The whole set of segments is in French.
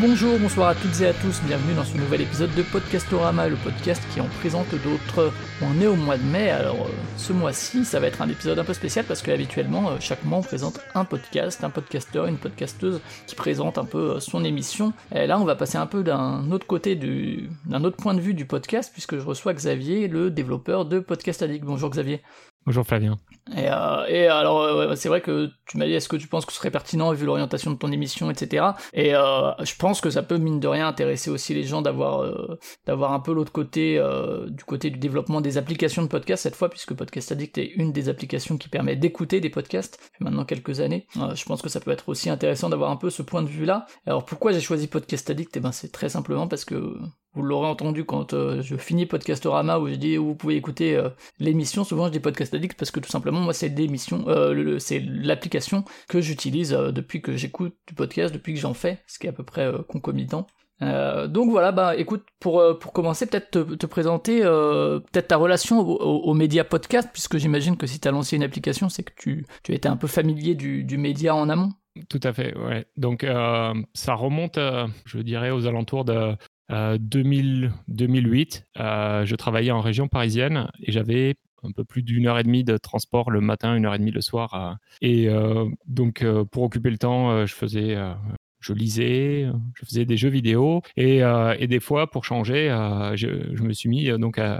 Bonjour, bonsoir à toutes et à tous, bienvenue dans ce nouvel épisode de Podcastorama, le podcast qui en présente d'autres. On est au mois de mai, alors euh, ce mois-ci ça va être un épisode un peu spécial parce que habituellement euh, chaque mois on présente un podcast, un podcasteur, une podcasteuse qui présente un peu euh, son émission. Et là on va passer un peu d'un autre côté du, d'un autre point de vue du podcast puisque je reçois Xavier, le développeur de Podcast Addict. Bonjour Xavier. Bonjour Flavien. Et, euh, et alors, euh, c'est vrai que tu m'as dit, est-ce que tu penses que ce serait pertinent vu l'orientation de ton émission, etc. Et euh, je pense que ça peut, mine de rien, intéresser aussi les gens d'avoir euh, d'avoir un peu l'autre côté, du côté du développement des applications de podcast cette fois, puisque Podcast Addict est une des applications qui permet d'écouter des podcasts depuis maintenant quelques années. Je pense que ça peut être aussi intéressant d'avoir un peu ce point de vue-là. Alors, pourquoi j'ai choisi Podcast Addict? Eh ben, c'est très simplement parce que vous l'aurez entendu quand euh, je finis Podcastorama où je dis où vous pouvez écouter euh, l'émission. Souvent je dis Podcast Addict parce que tout simplement moi c'est l'émission, euh, c'est l'application que j'utilise depuis que j'écoute du podcast, depuis que j'en fais, ce qui est à peu près concomitant. Donc voilà, bah écoute, pour, pour commencer, peut-être te, te présenter peut-être ta relation au- au- aux médias podcast, puisque j'imagine que si tu as lancé une application, c'est que tu, tu étais un peu familier du, média en amont. Tout à fait, ouais. Donc ça remonte, je dirais, aux alentours de euh, 2000, 2008. Euh, je travaillais en région parisienne et j'avais un peu plus d'une heure et demie de transport le matin, une heure et demie le soir. euh. et euh, donc euh, pour occuper le temps, euh, je faisais... euh, je lisais, je faisais des jeux vidéo et, euh, des fois, pour changer, euh, je, me suis mis euh, donc à-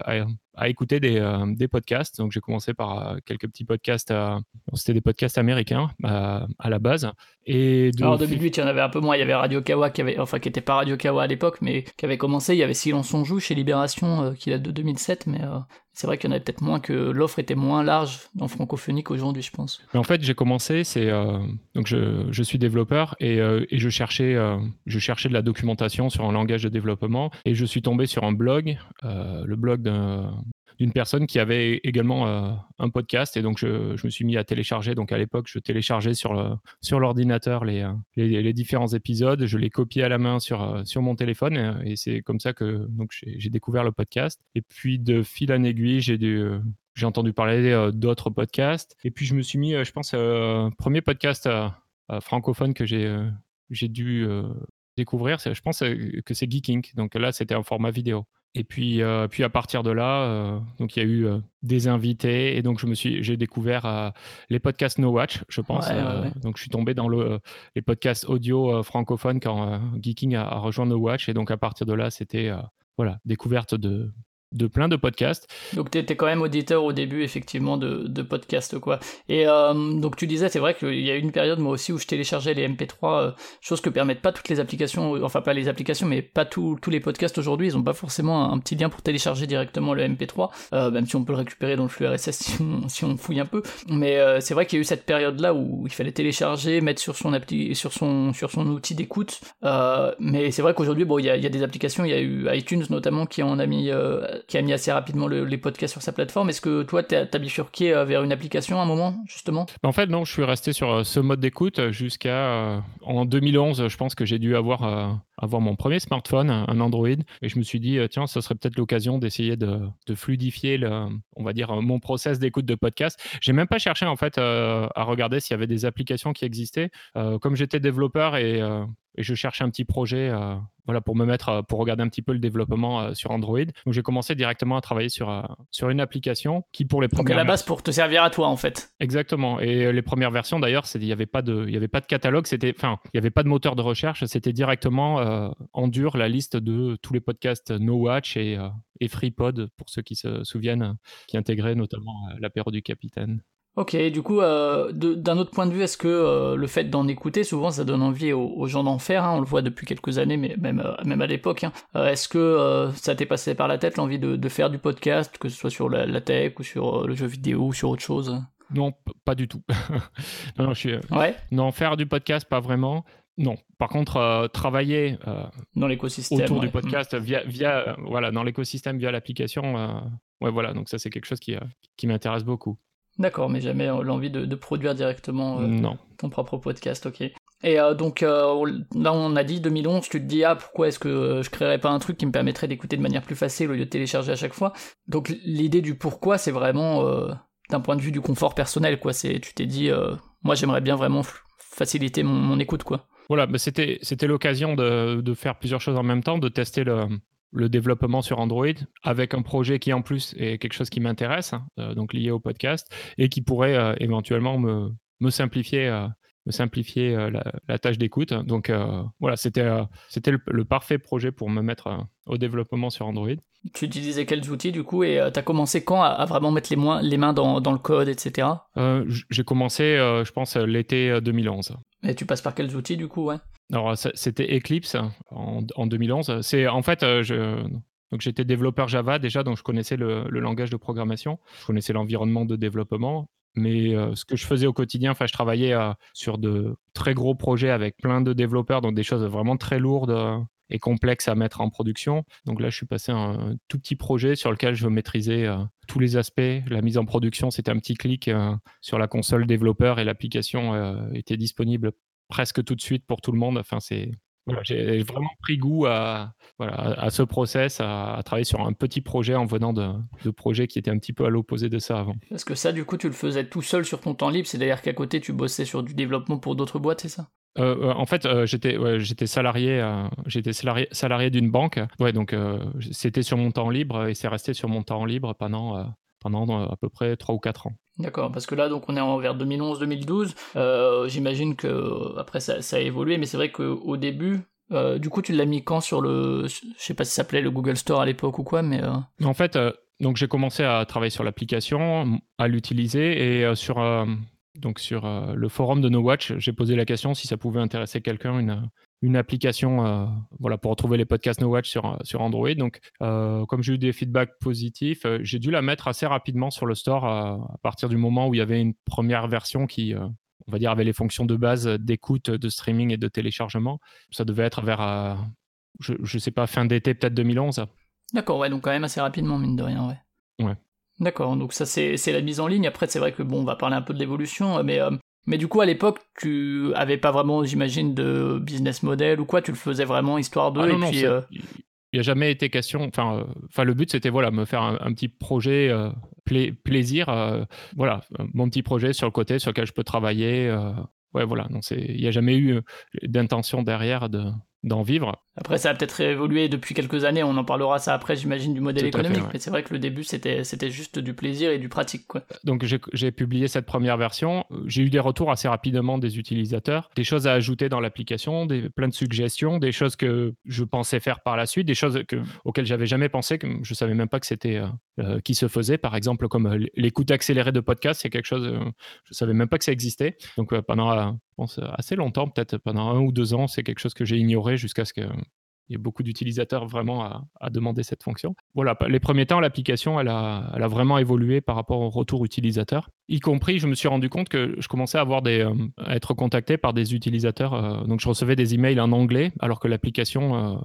à écouter des, euh, des podcasts. Donc j'ai commencé par euh, quelques petits podcasts, euh, c'était des podcasts américains à la base. Et de Alors en 2008, il y en avait un peu moins. Il y avait Radio Kawa qui avait, enfin qui était pas Radio Kawa à l'époque, mais qui avait commencé. Il y avait Silence on joue chez Libération, qui date de 2007, mais c'est vrai qu'il y en avait peut-être moins que l'offre était moins large dans francophonie qu'aujourd'hui, je pense. Mais en fait, j'ai commencé, c'est euh, donc je, je suis développeur et, euh, et je cherchais euh, je cherchais de la documentation sur un langage de développement et je suis tombé sur un blog, le blog d'un d'une personne qui avait également euh, un podcast et donc je, je me suis mis à télécharger donc à l'époque je téléchargeais sur le sur l'ordinateur les, euh, les différents épisodes je les copiais à la main sur euh, sur mon téléphone et, c'est comme ça que j'ai découvert le podcast et puis de fil en aiguille j'ai dû j'ai entendu parler d'autres podcasts. Et puis, je me suis mis, je pense, euh, premier podcast francophone que j'ai dû découvrir, je pense que c'est Geeking. Donc là, c'était un format vidéo. Et puis, euh, puis à partir de là, euh, donc il y a eu euh, des invités et donc je me suis, j'ai découvert les podcasts No Watch, je pense. Ouais, ouais, ouais. Donc je suis tombé dans le, les podcasts audio francophones quand Geeking a, a rejoint No Watch et donc à partir de là, c'était voilà découverte de de plein de podcasts. Donc t'étais quand même auditeur au début effectivement de, de podcast quoi. Et euh, donc tu disais c'est vrai qu'il y a eu une période moi aussi où je téléchargeais les MP3, euh, chose que permettent pas toutes les applications, enfin pas les applications mais pas tous les podcasts aujourd'hui, ils ont pas forcément un, petit lien pour télécharger directement le MP3, euh, même si on peut le récupérer dans le flux RSS si on, fouille un peu. Mais c'est vrai qu'il y a eu cette période là où il fallait télécharger, mettre sur son appli, sur son sur son outil d'écoute. Mais c'est vrai qu'aujourd'hui bon il y a, y a des applications, il y a eu iTunes notamment qui en a mis qui a mis assez rapidement le- les podcasts sur sa plateforme. Est-ce que toi, t'as t'as bifurqué euh, vers une application à un moment, justement? En fait, non, je suis resté sur euh, ce mode d'écoute jusqu'à euh, en 2011. Je pense que j'ai dû avoir avoir mon premier smartphone, un Android, et je me suis dit tiens, ça serait peut-être l'occasion d'essayer de, fluidifier, le, on va dire, mon process d'écoute de podcast. J'ai même pas cherché en fait à regarder s'il y avait des applications qui existaient. Comme j'étais développeur et, et je cherchais un petit projet. euh, voilà, pour me mettre, euh, pour regarder un petit peu le développement euh, sur Android. Donc j'ai commencé directement à travailler sur, euh, sur une application qui pour les Donc à premières la base, pour te servir à toi, en fait. Exactement. Et les premières versions, d'ailleurs, il n'y avait pas de, il y avait pas de catalogue. C'était, enfin, il n'y avait pas de moteur de recherche. C'était directement en dur la liste de tous les podcasts No Watch et, et FreePod pour ceux qui se souviennent, qui intégraient notamment l'apéro du capitaine. Ok, du coup, euh, d'un autre point de vue, est-ce que euh, le fait d'en écouter, souvent, ça donne envie aux, aux gens d'en faire hein, On le voit depuis quelques années, mais même, euh, même à l'époque. hein. Est-ce que ça t'est passé par la tête l'envie de, de faire du podcast, que ce soit sur la, la tech ou sur le jeu vidéo ou sur autre chose? Non, pas du tout. non, non, je suis, Ouais, non, faire du podcast, pas vraiment. Non. Par contre, euh, travailler euh, dans l'écosystème. autour du podcast via, via euh, voilà, dans l'écosystème, via l'application, ouais, voilà. Donc ça, c'est quelque chose qui, qui m'intéresse beaucoup. D'accord, mais jamais euh, l'envie de, de produire directement euh, Non. ton propre podcast, ok. Et euh, donc euh, là on a dit 2011, tu te dis ah pourquoi est-ce que euh, je créerais pas un truc qui me permettrait d'écouter de manière plus facile au lieu de télécharger à chaque fois? Donc l'idée du pourquoi c'est vraiment euh, d'un point de vue du confort personnel, quoi. C'est, tu t'es dit, moi j'aimerais bien vraiment faciliter mon, écoute, quoi. Voilà, bah, c'était, c'était l'occasion de, de, faire plusieurs choses en même temps, de tester le, le développement sur Android avec un projet qui en plus est quelque chose qui m'intéresse, hein, donc lié au podcast, et qui pourrait éventuellement me, me simplifier simplifier euh, la, tâche d'écoute. Donc euh, voilà, c'était euh, c'était le, parfait projet pour me mettre au développement sur Android. Tu utilisais quels outils du coup et tu as commencé quand à, vraiment mettre les, les mains dans, dans, le code, etc. J'ai commencé, je pense, l'été 2011. Et tu passes par quels outils du coup ouais? Alors c'était Eclipse en, en 2011. C'est en fait, je, donc j'étais développeur Java déjà, donc je connaissais le, langage de programmation, je connaissais l'environnement de développement. Mais ce que je faisais au quotidien, enfin, je travaillais sur de très gros projets avec plein de développeurs, donc des choses vraiment très lourdes et complexes à mettre en production. Donc là, je suis passé à un tout petit projet sur lequel je maîtrisais tous les aspects. La mise en production, c'était un petit clic sur la console développeur et l'application était disponible presque tout de suite pour tout le monde. Enfin, c'est j'ai vraiment pris goût à, voilà, à ce process, à, travailler sur un petit projet en venant de, de projets qui étaient un petit peu à l'opposé de ça avant. Parce que ça, du coup, tu le faisais tout seul sur ton temps libre, c'est-à-dire qu'à côté, tu bossais sur du développement pour d'autres boîtes, c'est ça? Euh, euh, en fait, euh, j'étais j'étais salarié, j'étais salarié, salarié d'une banque. Ouais, donc c'était sur mon temps libre et c'est resté sur mon temps libre pendant pendant à peu près 3 ou 4 ans. D'accord, parce que là, donc on est en vers 2011-2012. Euh, j'imagine que après ça, a évolué, mais c'est vrai qu'au début, euh, du coup, tu l'as mis quand sur le, je sais pas si ça s'appelait le Google Store à l'époque ou quoi, mais. Euh, en fait, donc j'ai commencé à travailler sur l'application, à l'utiliser et sur donc sur le forum de No Watch, j'ai posé la question si ça pouvait intéresser quelqu'un une, une application euh, voilà, pour retrouver les podcasts No Watch sur, sur Android. Donc, euh, comme j'ai eu des feedbacks positifs, euh, j'ai dû la mettre assez rapidement sur le store à partir du moment où il y avait une première version qui, on va dire, avait les fonctions de base d'écoute, de streaming et de téléchargement. Ça devait être vers, je ne sais pas, fin d'été peut-être 2011. D'accord, ouais, donc quand même assez rapidement, mine de rien, ouais. Ouais. D'accord, donc ça c'est la mise en ligne. Après, c'est vrai que bon, on va parler un peu de l'évolution, mais mais du coup, à l'époque, tu avais pas vraiment, j'imagine, de business model ou quoi, tu le faisais vraiment histoire de. Ah non, puis, euh, Il n'y a jamais été question. Enfin, euh, enfin le but, c'était voilà, me faire un, petit projet euh, plaisir. voilà, mon petit projet sur le côté sur lequel je peux travailler. ouais, voilà. Il n'y a jamais eu d'intention derrière de, d'en vivre. Après, ça a peut-être évolué depuis quelques années, on en parlera ça après, j'imagine, du modèle économique, mais c'est vrai que le début, c'était, c'était juste du plaisir et du pratique. Quoi. Donc, j'ai, publié cette première version. J'ai eu des retours assez rapidement des utilisateurs, des choses à ajouter dans l'application, des, plein de suggestions, des choses que je pensais faire par la suite, des choses que, auxquelles j'avais jamais pensé, que je savais même pas que c'était euh, euh, qui se faisait. Par exemple, comme euh, l'écoute accélérée de podcast, c'est quelque chose, je savais même pas que ça existait. Donc, pendant, pense, assez longtemps, peut-être pendant un ou deux ans, c'est quelque chose que j'ai ignoré jusqu'à ce qu'il y ait beaucoup d'utilisateurs vraiment à, demander cette fonction. Voilà, les premiers temps, l'application, elle a, a, vraiment évolué par rapport au retour utilisateur. Y compris, je me suis rendu compte que je commençais à, avoir des, euh, être contacté par des utilisateurs. Euh, donc, je recevais des emails en anglais, alors que l'application euh,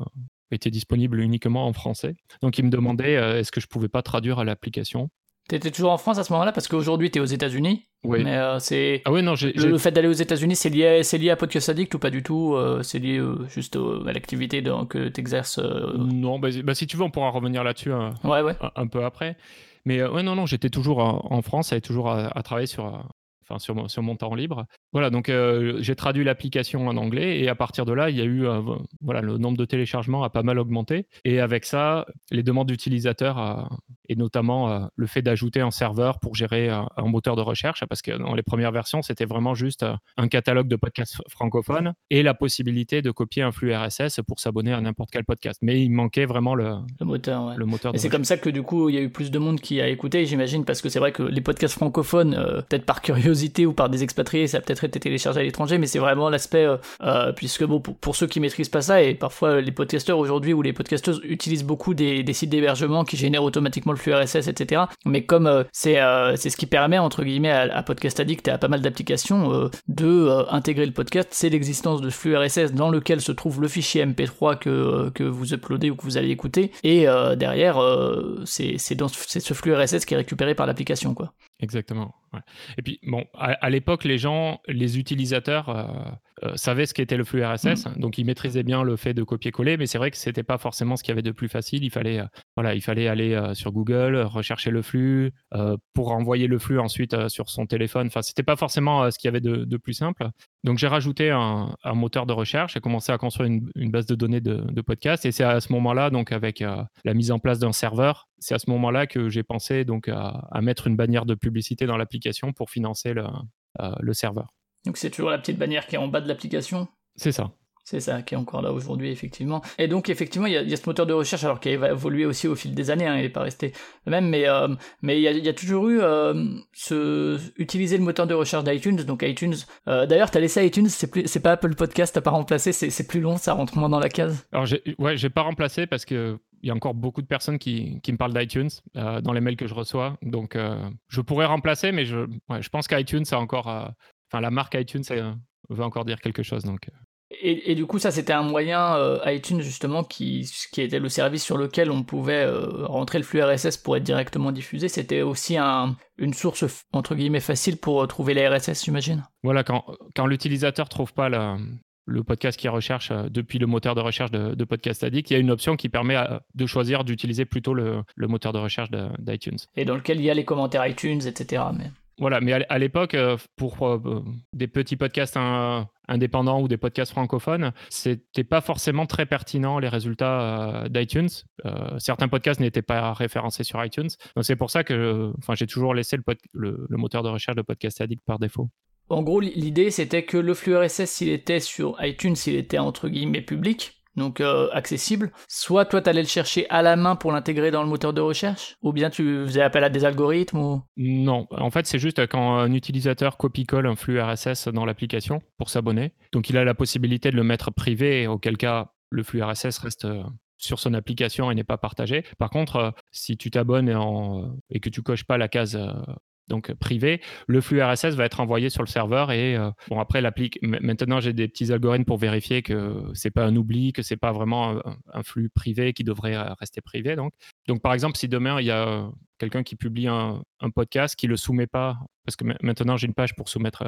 était disponible uniquement en français. Donc, ils me demandaient est-ce que je pouvais pas traduire à l'application. Tu étais toujours en France à ce moment-là? Parce qu'aujourd'hui tu es aux États-Unis. Oui. Mais euh, c'est. Ah oui, non, Le fait d'aller aux États-Unis, c'est lié, c'est lié à Podcast Addict ou pas du tout euh, C'est lié euh, juste à l'activité que tu exerces Non, bah, bah, si tu veux, on pourra revenir là-dessus ouais, ouais. un, peu après. Mais ouais, non, non, j'étais toujours en, France, j'avais toujours à, à, travailler sur, enfin sur mon, sur mon temps libre. Voilà, donc euh, j'ai traduit l'application en anglais et à partir de là, il y a eu euh, voilà le nombre de téléchargements a pas mal augmenté et avec ça, les demandes d'utilisateurs euh, et notamment le fait d'ajouter un serveur pour gérer un moteur de recherche parce que dans les premières versions, c'était vraiment juste un catalogue de podcasts francophones et la possibilité de copier un flux RSS pour s'abonner à n'importe quel podcast. Mais il manquait vraiment le, le moteur. Ouais. Le moteur. Et c'est comme ça que du coup, il y a eu plus de monde qui a écouté, j'imagine, parce que c'est vrai que les podcasts francophones, peut-être par curiosité ou par des expatriés, ça a peut-être été téléchargé à l'étranger, mais c'est vraiment l'aspect, euh, euh, puisque bon, pour, ceux qui maîtrisent pas ça, et parfois les podcasteurs aujourd'hui ou les podcasteuses utilisent beaucoup des, sites d'hébergement qui génèrent automatiquement le flux RSS, etc. Mais comme euh, c'est ce qui permet entre guillemets à, Podcast Addict et à pas mal d'applications de intégrer le podcast, c'est l'existence de flux RSS dans lequel se trouve le fichier MP3 que que vous uploadez ou que vous allez écouter, et derrière c'est ce flux RSS qui est récupéré par l'application quoi. Exactement. Et puis, bon, à, l'époque, les gens, les utilisateurs euh, euh, savaient ce qu'était le flux RSS, mmh. donc ils maîtrisaient bien le fait de copier-coller, mais c'est vrai que ce n'était pas forcément ce qu'il y avait de plus facile. Il fallait, euh, voilà, il fallait aller sur Google, rechercher le flux, pour envoyer le flux ensuite sur son téléphone. Enfin, c'était pas forcément ce qu'il y avait de, plus simple. Donc, j'ai rajouté un, moteur de recherche, j'ai commencé à construire une, base de données de, de podcasts, et c'est à ce moment-là, donc avec la mise en place d'un serveur, c'est à ce moment-là que j'ai pensé donc à, à mettre une bannière de publicité dans l'application pour financer le, euh, le serveur. Donc c'est toujours la petite bannière qui est en bas de l'application C'est ça. C'est ça qui est encore là aujourd'hui, effectivement. Et donc, effectivement, il y, a, ce moteur de recherche, alors qui va évoluer aussi au fil des années, hein, il n'est pas resté le même, mais euh, mais il y, a, toujours eu euh, ce utiliser le moteur de recherche d'iTunes. Donc iTunes. D'ailleurs, tu as laissé iTunes, c'est plus, c'est pas Apple Podcast, t'as pas remplacé, c'est plus long, ça rentre moins dans la case. Alors, ouais, j'ai pas remplacé parce que il y a encore beaucoup de personnes qui, qui me parlent d'iTunes euh, dans les mails que je reçois. Donc, euh, je pourrais remplacer, mais je, je pense qu'iTunes, a encore. Euh, enfin, la marque iTunes veut encore dire quelque chose. Donc. Et, et, du coup, ça, c'était un moyen, iTunes, justement, qui, qui était le service sur lequel on pouvait rentrer le flux RSS pour être directement diffusé. C'était aussi un, une source, entre guillemets, facile pour trouver les RSS, j'imagine. Voilà, quand, quand l'utilisateur trouve pas la, le podcast qui recherche euh, depuis le moteur de recherche de, Podcast Addict, il y a une option qui permet euh, de choisir d'utiliser plutôt le, moteur de recherche d'iTunes. Et dans lequel il y a les commentaires iTunes, etc. Mais... Voilà, mais à, l'époque, euh, pour des petits podcasts indépendants ou des podcasts francophones, c'était pas forcément très pertinent les résultats d'iTunes. certains podcasts n'étaient pas référencés sur iTunes. C'est pour ça que j'ai toujours laissé le, le moteur de recherche de Podcast Addict par défaut. En gros, l'idée c'était que le flux RSS, s'il était sur iTunes, s'il était entre guillemets public, donc euh, accessible, soit toi t'allais le chercher à la main pour l'intégrer dans le moteur de recherche, ou bien tu faisais appel à des algorithmes. Non, en fait c'est juste quand un utilisateur copie-colle un flux RSS dans l'application pour s'abonner, donc il a la possibilité de le mettre privé, auquel cas le flux RSS reste euh, sur son application et n'est pas partagé. Par contre, euh, si tu t'abonnes et, que tu coches pas la case donc euh, privé, le flux RSS va être envoyé sur le serveur et euh, bon après l'applique. Maintenant j'ai des petits algorithmes pour vérifier que c'est pas un oubli, que c'est pas vraiment un, flux privé qui devrait euh, rester privé. Donc, par exemple si demain il y a quelqu'un qui publie un, podcast qui le soumet pas, parce que maintenant j'ai une page pour soumettre,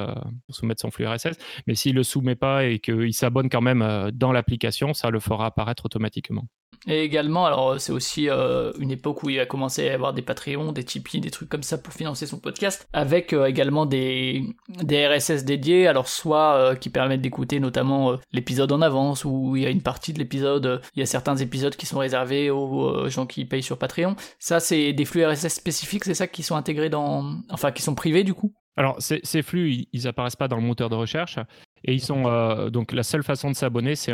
pour soumettre son flux RSS, mais s'il le soumet pas et qu'il s'abonne quand même dans l'application, ça le fera apparaître automatiquement. Et également, alors c'est aussi euh, une époque où il a commencé à y avoir des Patreons, des Tipeee, des trucs comme ça pour financer son podcast, avec euh, également des, des RSS dédiés, alors soit euh, qui permettent d'écouter notamment l'épisode en avance, où il y a une partie de l'épisode, il y a certains épisodes qui sont réservés aux gens qui payent sur Patreon. Ça, c'est des flux RSS spécifiques, c'est ça qui sont intégrés dans... Enfin, qui sont privés du coup? Alors, ces, flux, ils, apparaissent pas dans le moteur de recherche et ils sont donc la seule façon de s'abonner, c'est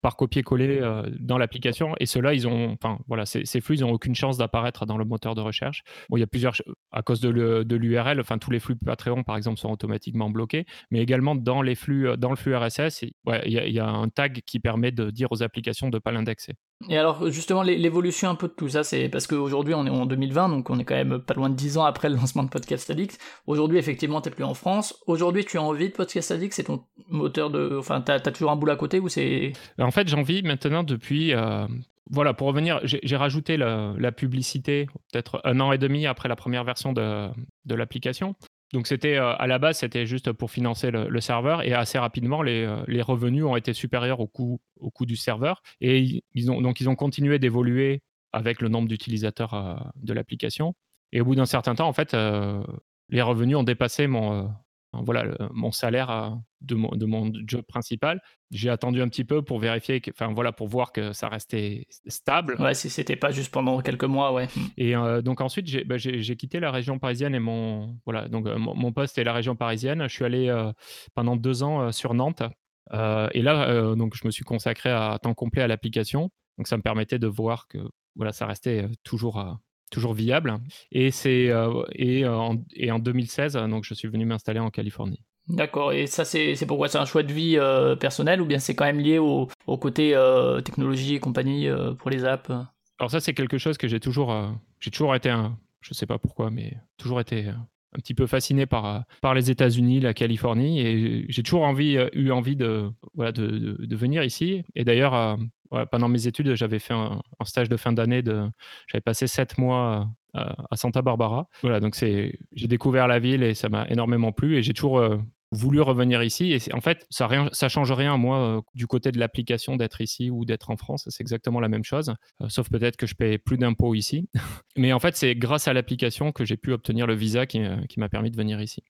par copier-coller euh, dans l'application. Et ceux-là, ils ont, enfin voilà, ces, flux, ils n'ont aucune chance d'apparaître dans le moteur de recherche. Bon, il y a plusieurs, à cause de l'URL, enfin tous les flux Patreon, par exemple, sont automatiquement bloqués. Mais également dans les flux, euh, dans le flux RSS, il y, a un tag qui permet de dire aux applications de ne pas l'indexer. Et alors justement l'évolution un peu de tout ça, c'est parce qu'aujourd'hui on est en 2020, donc on est quand même pas loin de 10 ans après le lancement de Podcast Addict. Aujourd'hui effectivement t'es plus en France. Aujourd'hui tu as envie de Podcast Addict, c'est ton moteur de... Enfin t'as as toujours un boulot à côté ou c'est... En fait j'en vis maintenant depuis... Euh, voilà, pour revenir, j'ai rajouté la, publicité peut-être un an et demi après la première version de, l'application. Donc c'était euh, à la base c'était juste pour financer le, serveur et assez rapidement les, euh, les, revenus ont été supérieurs au coût, du serveur et ils ont donc ils ont continué d'évoluer avec le nombre d'utilisateurs de l'application et au bout d'un certain temps en fait les revenus ont dépassé mon voilà mon salaire de mon, de mon job principal. J'ai attendu un petit peu pour vérifier, enfin voilà, pour voir que ça restait stable. Ouais, si c'était pas juste pendant quelques mois, ouais. Et donc ensuite, bah, j'ai quitté la région parisienne et mon voilà, donc mon, poste est la région parisienne. Je suis allé pendant deux ans sur Nantes. et là, donc je me suis consacré à temps complet à l'application. Donc ça me permettait de voir que voilà, ça restait toujours toujours viable. Et, c'est, euh, et, euh, en, et en 2016, donc je suis venu m'installer en Californie. D'accord, et ça c'est, c'est pourquoi? C'est un choix de vie euh, personnel ou bien c'est quand même lié au, au côté technologie et compagnie pour les apps? Alors ça c'est quelque chose que j'ai toujours, j'ai toujours été un, je sais pas pourquoi, mais toujours été un petit peu fasciné par, par les États-Unis, la Californie, et j'ai toujours envie, eu envie de, voilà, de, de, venir ici. Et d'ailleurs, pendant mes études, j'avais fait un, stage de fin d'année. J'avais passé sept mois à Santa Barbara. Voilà, donc c'est, j'ai découvert la ville et ça m'a énormément plu et j'ai toujours voulu revenir ici. Et en fait, ça ne ça change rien, moi, du côté de l'application d'être ici ou d'être en France. C'est exactement la même chose, sauf peut-être que je paye plus d'impôts ici. Mais en fait, c'est grâce à l'application que j'ai pu obtenir le visa qui m'a permis de venir ici.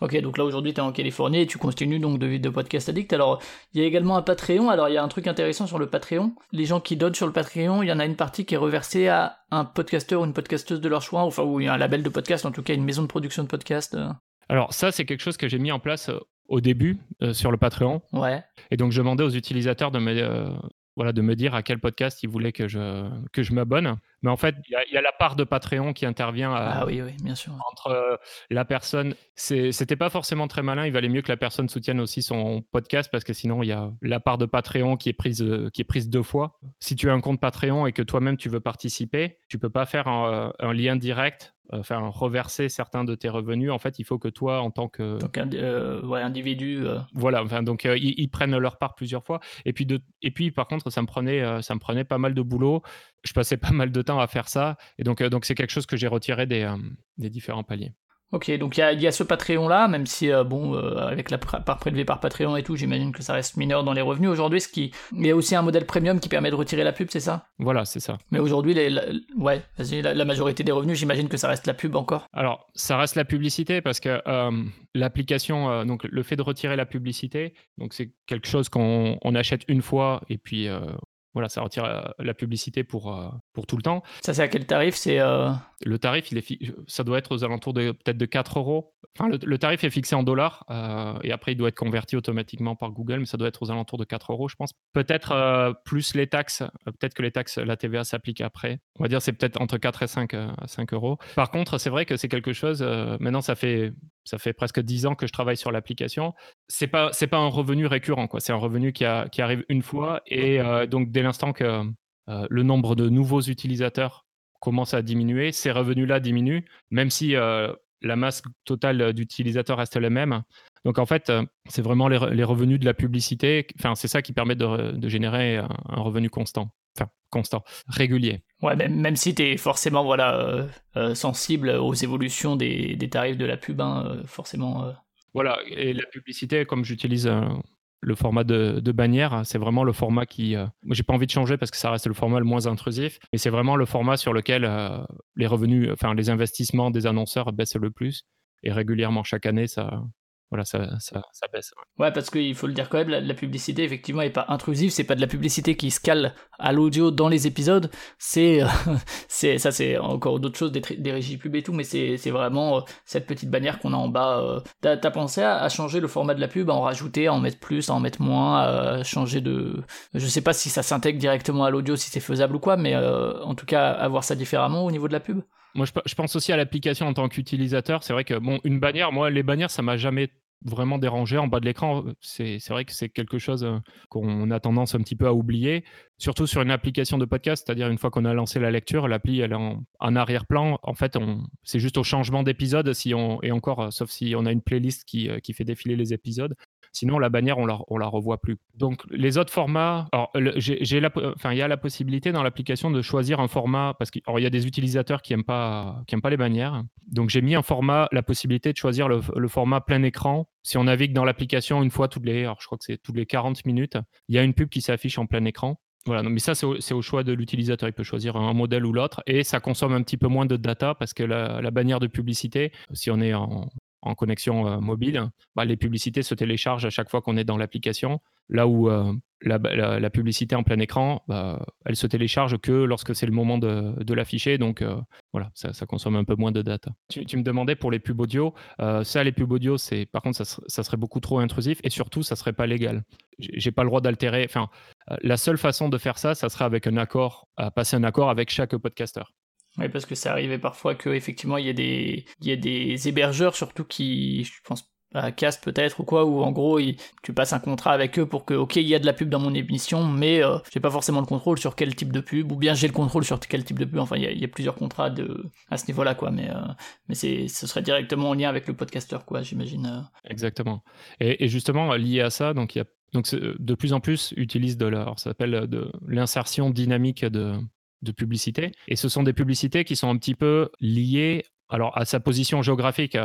Ok, donc là aujourd'hui tu es en Californie et tu continues donc de vivre de Podcast Addict. Alors il y a également un Patreon. Alors il y a un truc intéressant sur le Patreon. Les gens qui donnent sur le Patreon, il y en a une partie qui est reversée à un podcasteur ou une podcasteuse de leur choix, enfin ou il y a un label de podcast, en tout cas une maison de production de podcast. Alors ça, c'est quelque chose que j'ai mis en place euh, au début euh, sur le Patreon. Ouais. Et donc je demandais aux utilisateurs de me, euh, voilà, de me dire à quel podcast ils voulaient que je, que je m'abonne. Mais en fait, il y, a la part de Patreon qui intervient ah, oui, oui, bien sûr. entre la personne. C'était pas forcément très malin. Il valait mieux que la personne soutienne aussi son podcast parce que sinon, il y a la part de Patreon qui est prise, qui est prise deux fois. Si tu as un compte Patreon et que toi-même tu veux participer, tu peux pas faire un, un lien direct enfin reverser certains de tes revenus, en fait, il faut que toi, en tant que donc, euh, ouais, individu, euh. voilà, enfin donc euh, ils, prennent leur part plusieurs fois. Et puis de, et puis par contre, ça me prenait, ça me prenait pas mal de boulot. Je passais pas mal de temps à faire ça, et donc donc c'est quelque chose que j'ai retiré des, des différents paliers. Ok, donc il y a, ce Patreon-là, même si, euh, bon, euh, avec la part prélevée par Patreon et tout, j'imagine que ça reste mineur dans les revenus. Aujourd'hui, ce qui... il y a aussi un modèle premium qui permet de retirer la pub, c'est ça? Voilà, c'est ça. Mais aujourd'hui, les, la... ouais, la, la, majorité des revenus, j'imagine que ça reste la pub encore Alors, ça reste la publicité parce que euh, l'application, donc le fait de retirer la publicité, donc c'est quelque chose qu'on achète une fois et puis voilà, ça retire euh, la, publicité pour, euh, pour tout le temps. Ça, c'est à quel tarif? C'est euh, Le tarif, il est ça doit être aux alentours de peut-être de 4 euros. Enfin, le, tarif est fixé en dollars et après, il doit être converti automatiquement par Google, mais ça doit être aux alentours de 4 euros, je pense. Peut-être plus les taxes, peut-être que les taxes, la TVA s'applique après. On va dire c'est peut-être entre 4 et 5, 5 euros. Par contre, c'est vrai que c'est quelque chose, maintenant, ça fait, ça fait presque 10 ans que je travaille sur l'application. C'est pas, pas un revenu récurrent, quoi. C'est un revenu qui, arrive une fois et donc dès l'instant que euh, le nombre de nouveaux utilisateurs commence à diminuer, ces revenus-là diminuent, même si euh, la masse totale d'utilisateurs reste la même. Donc en fait, euh, c'est vraiment les, revenus de la publicité, c'est ça qui permet de, générer un, revenu constant, constant, régulier. Ouais, même, même si tu es forcément voilà, sensible aux évolutions des, tarifs de la pub, hein, forcément. Voilà, et la publicité, comme j'utilise le format de, bannière, c'est vraiment le format qui. Euh, j'ai pas envie de changer parce que ça reste le format le moins intrusif, mais c'est vraiment le format sur lequel euh, les revenus, enfin les investissements des annonceurs baissent le plus. Et régulièrement, chaque année, ça, voilà, ça, ça, baisse. Ouais, parce qu'il faut le dire quand même, la, publicité, effectivement, n'est pas intrusive, c'est pas de la publicité qui se cale à l'audio dans les épisodes, c'est, c'est ça c'est encore d'autres choses, des, des, régies pub et tout, mais c'est, vraiment euh, cette petite bannière qu'on a en bas. Euh. T'as, as pensé à, changer le format de la pub, à en rajouter, à en mettre plus, à en mettre moins, à changer de... Je sais pas si ça s'intègre directement à l'audio, si c'est faisable ou quoi, mais euh, en tout cas, avoir ça différemment au niveau de la pub? Moi, je, pense aussi à l'application en tant qu'utilisateur. C'est vrai que, bon, une bannière, moi, les bannières, ça m'a jamais vraiment dérangé en bas de l'écran. C'est vrai que c'est quelque chose euh, qu'on a tendance un petit peu à oublier, surtout sur une application de podcast, c'est-à-dire une fois qu'on a lancé la lecture, l'appli elle est en, arrière-plan. En fait, c'est juste au changement d'épisode, et encore, euh, sauf si on a une playlist qui, euh, qui fait défiler les épisodes. Sinon, la bannière, on la, on la revoit plus. Donc, les autres formats, enfin, il y a la possibilité dans l'application de choisir un format parce qu'il y a des utilisateurs qui n'aiment pas, pas les bannières. Donc, j'ai mis un format, la possibilité de choisir le, format plein écran. Si on navigue dans l'application une fois toutes les, alors je crois que c'est toutes les 40 minutes, il y a une pub qui s'affiche en plein écran. Voilà, mais ça, c'est au, choix de l'utilisateur. Il peut choisir un modèle ou l'autre. Et ça consomme un petit peu moins de data parce que la bannière de publicité, si on est en, en connexion euh, mobile, bah, les publicités se téléchargent à chaque fois qu'on est dans l'application. Là où euh, la, publicité en plein écran, bah, elle se télécharge que lorsque c'est le moment de, l'afficher. Donc euh, voilà, ça, consomme un peu moins de data. Tu, me demandais pour les pubs audio. ça, les pubs audio, c'est par contre, ça, serait beaucoup trop intrusif et surtout, ça serait pas légal. J'ai pas le droit d'altérer. Enfin, la seule façon de faire ça, ça serait avec un accord, passer un accord avec chaque podcasteur. Oui, parce que ça arrivait parfois que effectivement il y a des des hébergeurs surtout qui je pense à Cast peut-être ou quoi où en gros tu passes un contrat avec eux pour que ok il y a de la pub dans mon émission mais euh, j'ai pas forcément le contrôle sur quel type de pub ou bien j'ai le contrôle sur quel type de pub enfin il y a, plusieurs contrats de à ce niveau-là quoi mais euh, mais ce serait directement en lien avec le podcasteur quoi j'imagine. Euh. Exactement et, justement lié à ça donc il y a donc de plus en plus utilisent de ça s'appelle de l'insertion dynamique de, de publicité. Et ce sont des publicités qui sont un petit peu liées alors à sa position géographique,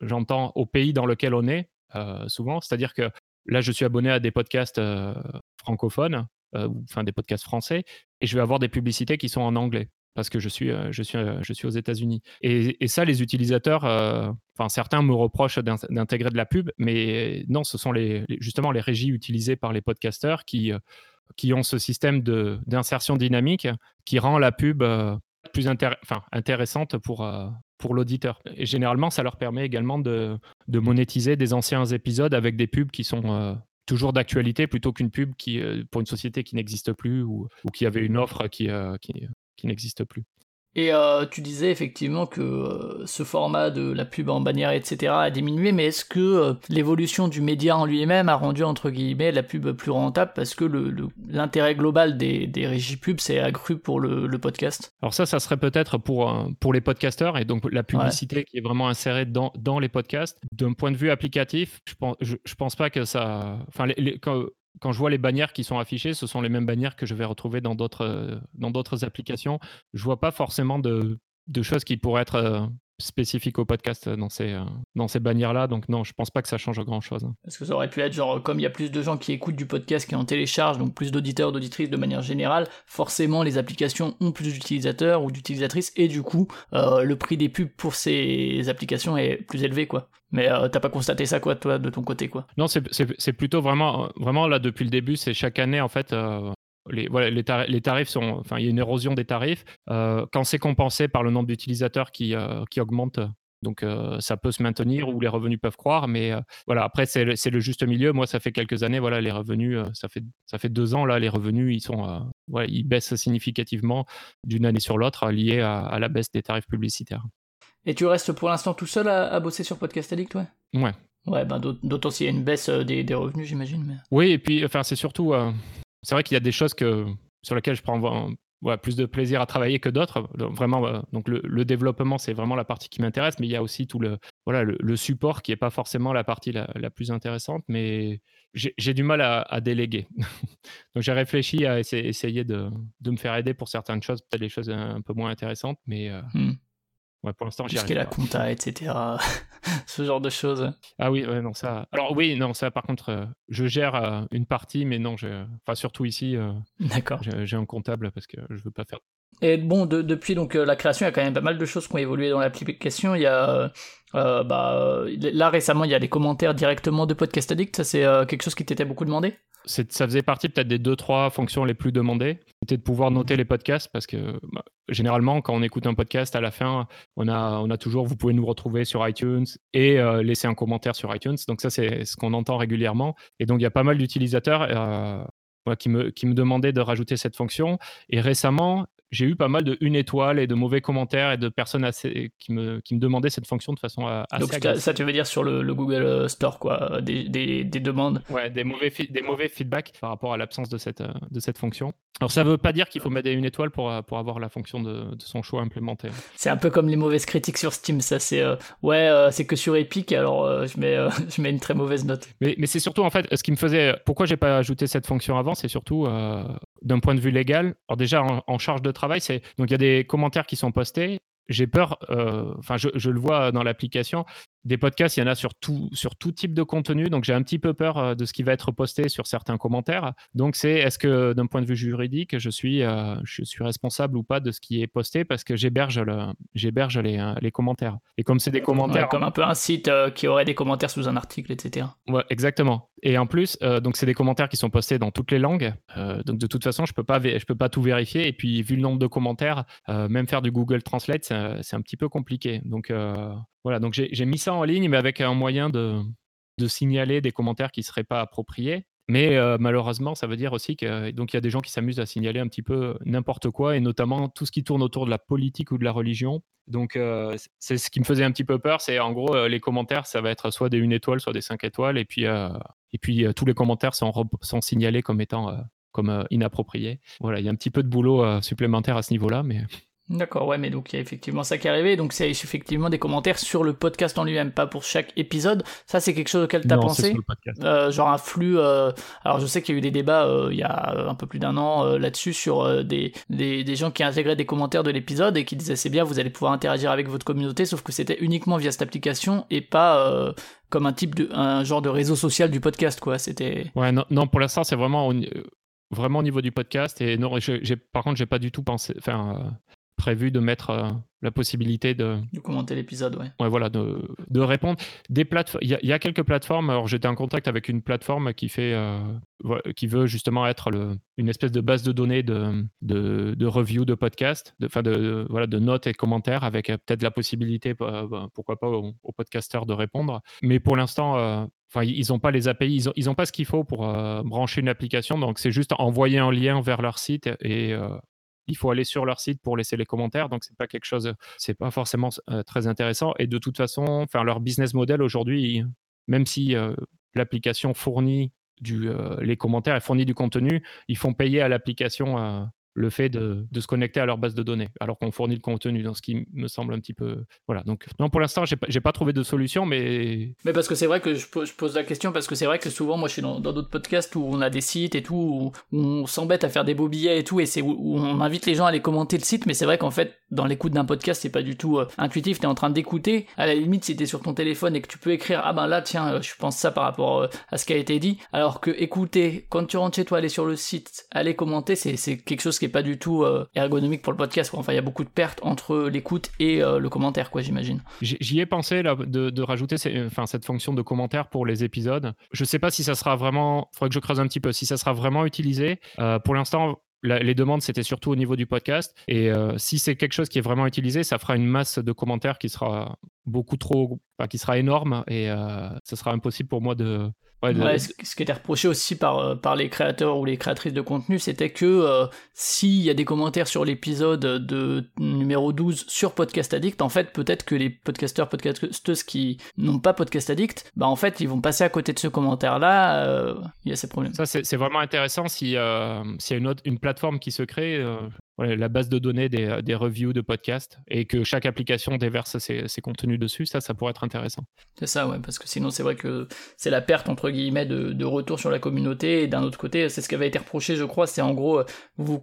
j'entends au pays dans lequel on est souvent. C'est-à-dire que là, je suis abonné à des podcasts francophones, enfin des podcasts français, et je vais avoir des publicités qui sont en anglais parce que je suis, je suis, je suis aux États-Unis. Et, ça, les utilisateurs, enfin certains me reprochent d'intégrer de la pub, mais non, ce sont les, justement les régies utilisées par les podcasteurs qui, qui ont ce système d'insertion dynamique qui rend la pub plus enfin, intéressante pour, pour l'auditeur. Et généralement, ça leur permet également de, monétiser des anciens épisodes avec des pubs qui sont toujours d'actualité plutôt qu'une pub qui, pour une société qui n'existe plus ou, qui avait une offre qui n'existe plus. Et euh, tu disais effectivement que euh, ce format de la pub en bannière, etc., a diminué, mais est-ce que euh, l'évolution du média en lui-même a rendu, entre guillemets, la pub plus rentable parce que l'intérêt global des, des régies pub s'est accru pour le, podcast? Alors ça, ça serait peut-être pour, pour les podcasteurs et donc la publicité qui est vraiment insérée dans, dans les podcasts. D'un point de vue applicatif, je pense, je, pense pas que ça... Enfin, les, quand je vois les bannières qui sont affichées, ce sont les mêmes bannières que je vais retrouver dans d'autres euh, applications. Je vois pas forcément de, de choses qui pourraient être euh, spécifiques au podcast dans ces, euh, dans ces bannières-là. Donc non, je pense pas que ça change grand-chose. Parce que ça aurait pu être genre, comme il y a plus de gens qui écoutent du podcast qui en téléchargent, donc plus d'auditeurs, d'auditrices de manière générale, forcément les applications ont plus d'utilisateurs ou d'utilisatrices, et du coup, le prix des pubs pour ces applications est plus élevé, quoi. Mais euh, t'as pas constaté ça, quoi, toi, de ton côté, quoi Non, c'est plutôt vraiment, vraiment là, depuis le début, c'est chaque année, en fait. Euh, les, voilà, les, tarifs, sont. Enfin, il y a une érosion des tarifs. Euh, quand c'est compensé par le nombre d'utilisateurs qui, qui augmente, donc ça peut se maintenir ou les revenus peuvent croire, mais voilà, après c'est le, le, juste milieu. Moi, ça fait quelques années, voilà, les revenus, ça, fait, ça fait deux ans, là, les revenus, ils, sont, voilà, ils baissent significativement d'une année sur l'autre liés à, à, la baisse des tarifs publicitaires. Et tu restes pour l'instant tout seul à, bosser sur Podcast Addict, ouais Ouais. Ouais, ben d'autant s'il y a une baisse euh, des, des revenus, j'imagine. Mais... Oui, et puis enfin, c'est surtout. C'est vrai qu'il y a des choses que, sur lesquelles je prends plus de plaisir à travailler que d'autres. Vraiment, donc le, développement, c'est vraiment la partie qui m'intéresse, mais il y a aussi tout le, voilà, le, support qui n'est pas forcément la partie la, plus intéressante, mais j'ai du mal à, déléguer. donc j'ai réfléchi à essayer, de, me faire aider pour certaines choses, peut-être des choses un, peu moins intéressantes, mais. Euh, hmm. Ouais, pour l'instant, arrive. la compta, etc. Ce genre de choses. Ah oui, non, ça. Alors oui, non, ça, par contre, euh, je gère euh, une partie, mais non, je... enfin, surtout ici, euh, D'accord. j'ai un comptable parce que je veux pas faire. Et bon, depuis donc la création, il y a quand même pas mal de choses qui ont évolué dans l'application. Il y a, bah, là récemment, il y a des commentaires directement de Podcast Addict. Ça, c'est quelque chose qui t'était beaucoup demandé? Ça faisait partie peut-être des deux, trois fonctions les plus demandées. C'était de pouvoir noter les podcasts parce que bah, généralement, quand on écoute un podcast, à la fin, on a, on a toujours, vous pouvez nous retrouver sur iTunes et euh, laisser un commentaire sur iTunes. Donc ça, c'est ce qu'on entend régulièrement. Et donc, il y a pas mal d'utilisateurs euh, qui, me, qui me demandaient de rajouter cette fonction. Et récemment, j'ai eu pas mal de une étoile et de mauvais commentaires et de personnes assez, qui, me, qui me demandaient cette fonction de façon assez Donc ça, tu veux dire sur le, Google euh, Store, quoi, des, des, des, demandes? Ouais, des mauvais, des mauvais feedbacks par rapport à l'absence de cette, euh, de cette fonction. Alors ça veut pas dire qu'il faut mettre une étoile pour, euh, pour avoir la fonction de, de son choix implémentée. C'est un peu comme les mauvaises critiques sur Steam, ça c'est ouais, c'est que sur Epic, alors je, mets, je mets une très mauvaise note. Mais, mais c'est surtout en fait, ce qui me faisait, pourquoi j'ai pas ajouté cette fonction avant, c'est surtout d'un point de vue légal. Alors déjà en, en charge de travail donc il y a des commentaires qui sont postés. J'ai peur, euh, enfin je, le vois dans l'application, des podcasts, il y en a sur tout, sur tout type de contenu. Donc, j'ai un petit peu peur euh, de ce qui va être posté sur certains commentaires. Donc, c'est est-ce que d'un point de vue juridique, je suis, euh, je suis responsable ou pas de ce qui est posté? Parce que j'héberge, le, j'héberge les, euh, les, commentaires. Et comme c'est des commentaires. comme un peu un site qui aurait des commentaires sous un article, etc. Ouais, exactement. Et en plus, donc, c'est des commentaires qui sont postés dans toutes les langues. donc, de toute façon, je peux pas, je peux pas tout vérifier. Et puis, vu le nombre de commentaires, même faire du Google Translate, c'est, c'est un petit peu compliqué. Donc, voilà, donc j'ai mis ça en ligne, mais avec un moyen de, signaler des commentaires qui ne seraient pas appropriés. Mais euh, malheureusement, ça veut dire aussi qu'il y a des gens qui s'amusent à signaler un petit peu n'importe quoi, et notamment tout ce qui tourne autour de la politique ou de la religion. Donc euh, c'est ce qui me faisait un petit peu peur, c'est en gros euh, les commentaires, ça va être soit des une étoile, soit des cinq étoiles, et puis, et puis tous les commentaires sont, sont signalés comme étant comme inappropriés. Voilà, il y a un petit peu de boulot supplémentaire à ce niveau-là, mais D'accord, ouais, mais donc il y a effectivement ça qui est arrivé. Donc c'est effectivement des commentaires sur le podcast en lui-même, pas pour chaque épisode. Ça, c'est quelque chose auquel tu as pensé euh, Genre un flux. Euh, alors je sais qu'il y a eu des débats euh, il y a un peu plus d'un an là-dessus sur des, des, des, gens qui intégraient des commentaires de l'épisode et qui disaient c'est bien, vous allez pouvoir interagir avec votre communauté, sauf que c'était uniquement via cette application et pas comme un type de un genre de réseau social du podcast, quoi. C'était. Ouais, non, non pour l'instant, c'est vraiment vraiment au niveau du podcast et non par contre j'ai pas du tout pensé enfin prévu de mettre euh, la possibilité de... De commenter l'épisode, ouais. Ouais, voilà, de, de répondre. Des plateformes, il y, a quelques plateformes. Alors, j'étais en contact avec une plateforme qui fait, euh, qui veut justement être le, une espèce de base de données de, de, de review de podcast, de, de, voilà, de notes et commentaires avec euh, peut-être la possibilité, bah, pourquoi pas, aux, podcasteurs de répondre. Mais pour l'instant, Enfin, ils n'ont pas les API, ils n'ont ils ont pas ce qu'il faut pour brancher une application. Donc, c'est juste envoyer un lien vers leur site et, il faut aller sur leur site pour laisser les commentaires. Donc, c'est pas quelque chose, c'est pas forcément euh, très intéressant. Et de toute façon, leur business model aujourd'hui, même si euh, l'application fournit euh, les commentaires et fournit du contenu, ils font payer à l'application le fait de, se connecter à leur base de données, alors qu'on fournit le contenu, dans ce qui me semble un petit peu... Voilà, donc non, pour l'instant, j'ai pas, pas trouvé de solution, mais... Mais parce que c'est vrai que je, pose la question, parce que c'est vrai que souvent, moi, je suis dans d'autres podcasts où on a des sites et tout, où, on s'embête à faire des beaux billets et tout, et c'est où, on invite les gens à aller commenter le site, mais c'est vrai qu'en fait, dans l'écoute d'un podcast, c'est pas du tout euh, intuitif, t'es en train d'écouter, à la limite, si t'es sur ton téléphone et que tu peux écrire, ah ben là, tiens, euh, je pense ça par rapport euh, à ce qui a été dit, alors que écouter, quand tu rentres chez toi, aller sur le site, aller commenter, c'est quelque chose qui est pas du tout euh, ergonomique pour le podcast. Enfin, il y a beaucoup de pertes entre l'écoute et euh, le commentaire, quoi, j'imagine. J'y ai pensé là, de, rajouter enfin, cette fonction de commentaire pour les épisodes. Je sais pas si ça sera vraiment. Faudrait que je creuse un petit peu. Si ça sera vraiment utilisé. Euh, pour l'instant, les demandes, c'était surtout au niveau du podcast. Et si c'est quelque chose qui est vraiment utilisé, ça fera une masse de commentaires qui sera beaucoup trop, qui sera énorme et ce sera impossible pour moi de, ce, qui était reproché aussi par, euh, par les créateurs ou les créatrices de contenu, c'était que euh, s'il y a des commentaires sur l'épisode de numéro 12 sur Podcast Addict, en fait, peut-être que les podcasteurs, podcasteuses qui n'ont pas Podcast Addict, bah en fait, ils vont passer à côté de ce commentaire-là. Euh, il y a ces problèmes. Ça, c'est vraiment intéressant s'il y a une, autre, une plateforme qui se crée la base de données des, euh, des, reviews de podcasts et que chaque application déverse ses, contenus dessus, ça, ça pourrait être intéressant. C'est ça, ouais, parce que sinon, c'est vrai que c'est la perte, entre guillemets, de, de retour sur la communauté. Et d'un autre côté, c'est ce qui avait été reproché, je crois, c'est en gros, euh, vous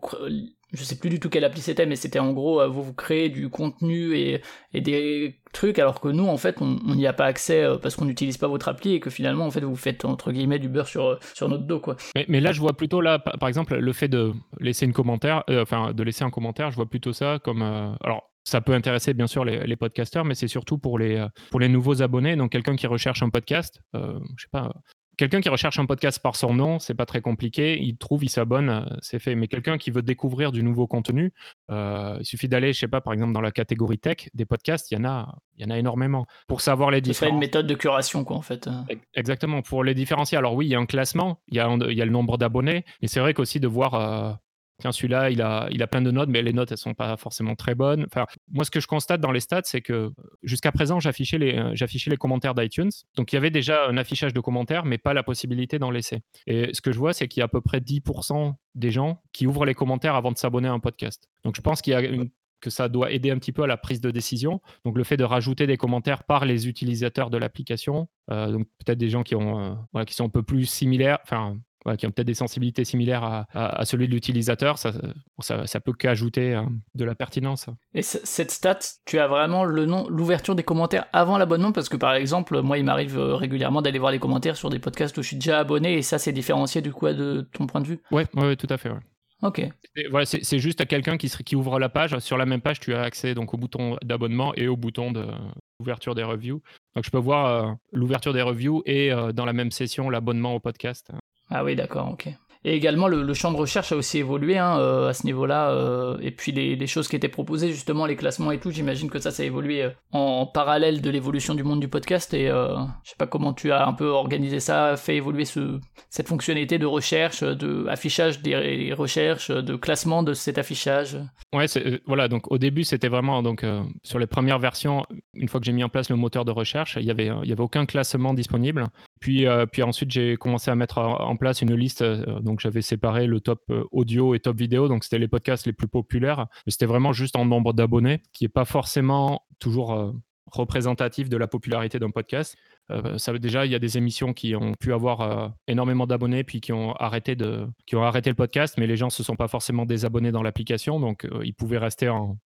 je sais plus du tout quelle appli c'était, mais c'était en gros, euh, vous vous créez du contenu et, des trucs, alors que nous, en fait, on n'y a pas accès euh, parce qu'on n'utilise pas votre appli et que finalement, en fait, vous faites entre guillemets du beurre sur, euh, sur notre dos, quoi. Mais, là, je vois plutôt là, par exemple, le fait de laisser une commentaire, enfin, de laisser un commentaire, je vois plutôt ça comme, alors. Ça peut intéresser bien sûr les, les podcasteurs, mais c'est surtout pour les, pour les nouveaux abonnés. Donc quelqu'un qui recherche un podcast, je sais pas, Quelqu'un qui recherche un podcast par son nom, c'est pas très compliqué. Il trouve, il s'abonne, euh, c'est fait. Mais quelqu'un qui veut découvrir du nouveau contenu, euh, il suffit d'aller, je sais pas, par exemple dans la catégorie tech des podcasts, il y en a, il y en a énormément. Pour savoir les différences. C'est une méthode de curation, quoi, en fait. Exactement. Pour les différencier. Alors oui, il y a un classement, il y a, il y a le nombre d'abonnés, mais c'est vrai qu'aussi de voir euh, tiens, celui-là, il a, plein de notes, mais les notes, elles sont pas forcément très bonnes. Moi, ce que je constate dans les stats, c'est que jusqu'à présent, j'affichais les, euh, j'affichais les commentaires d'iTunes. Donc, il y avait déjà un affichage de commentaires, mais pas la possibilité d'en laisser. Et ce que je vois, c'est qu'il y a à peu près 10% des gens qui ouvrent les commentaires avant de s'abonner à un podcast. Donc, je pense que ça doit aider un petit peu à la prise de décision. Donc le fait de rajouter des commentaires par les utilisateurs de l'application, euh, donc peut-être des gens qui euh, qui sont un peu plus similaires, enfin qui ont peut-être des sensibilités similaires à, à, celui de l'utilisateur, ça, ça, ça, peut qu'ajouter hein, de la pertinence. Et cette stat, tu as vraiment le nom, l'ouverture des commentaires avant l'abonnement? Parce que par exemple, moi, il m'arrive euh, régulièrement d'aller voir les commentaires sur des podcasts où je suis déjà abonné et ça, c'est différencié du coup de ton point de vue? Ouais, ouais, tout à fait. Ouais. Ok. Voilà, c'est juste à quelqu'un qui, qui ouvre la page. Sur la même page, tu as accès donc au bouton d'abonnement et au bouton d'ouverture des reviews. Donc je peux voir euh, l'ouverture des reviews et euh, dans la même session l'abonnement au podcast. Ah oui, d'accord, ok. Et également, le, champ de recherche a aussi évolué hein, euh, à ce niveau-là. Euh, et puis les, choses qui étaient proposées, justement, les classements et tout, j'imagine que ça, ça a évolué euh, en, parallèle de l'évolution du monde du podcast. Et je sais pas comment tu as un peu organisé ça, fait évoluer ce, cette fonctionnalité de recherche, de affichage des recherches, de classement de cet affichage. Ouais, voilà. Donc au début, c'était vraiment donc sur les premières versions. Une fois que j'ai mis en place le moteur de recherche, il y avait il y avait aucun classement disponible. Puis, puis ensuite, j'ai commencé à mettre en place une liste. donc, j'avais séparé le top audio et top vidéo. Donc, c'était les podcasts les plus populaires. Mais c'était vraiment juste en nombre d'abonnés, qui n'est pas forcément toujours représentatif de la popularité d'un podcast. Euh, ça, déjà, il y a des émissions qui ont pu avoir euh, énormément d'abonnés puis qui ont, arrêté de, qui ont arrêté le podcast, mais les gens ne se sont pas forcément désabonnés dans l'application, donc euh, ils pouvaient rester en,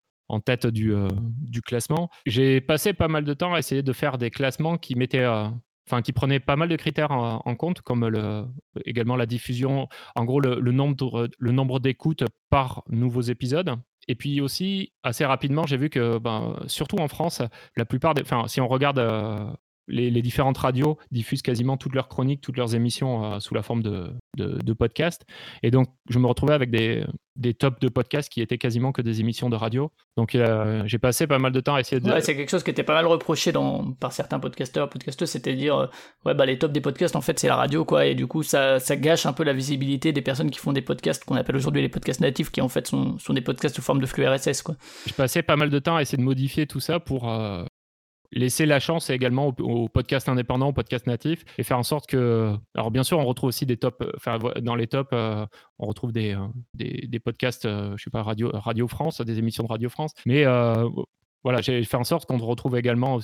tête du classement. J'ai passé pas mal de temps à essayer de faire des classements qui mettaient enfin qui prenaient pas mal de critères en, compte, comme le, également la diffusion, en gros le, nombre, le nombre d'écoutes par nouveaux épisodes. Et puis aussi, assez rapidement, j'ai vu que, ben, surtout en France, la plupart des. Enfin, si on regarde les, différentes radios diffusent quasiment toutes leurs chroniques, toutes leurs émissions euh, sous la forme de, de, podcasts. Et donc, je me retrouvais avec des, des tops de podcasts qui étaient quasiment que des émissions de radio. Donc, euh, j'ai passé pas mal de temps à essayer de. Ouais, c'est quelque chose qui était pas mal reproché dans, par certains podcasteurs, podcasteuses, c'était dire, euh, ouais, bah, les tops des podcasts, en fait, c'est la radio, quoi. Et du coup, ça, ça gâche un peu la visibilité des personnes qui font des podcasts qu'on appelle aujourd'hui les podcasts natifs, qui en fait sont, sont des podcasts sous forme de flux RSS, quoi. Je passais pas mal de temps à essayer de modifier tout ça pour, laisser la chance également aux, podcasts indépendants, aux podcasts natifs, et faire en sorte que. Alors, bien sûr, on retrouve aussi des tops. Enfin, dans les tops, euh, on retrouve des, euh, des, podcasts, euh, je sais pas, Radio, France, des émissions de Radio France. Mais voilà, j'ai fait en sorte qu'on retrouve également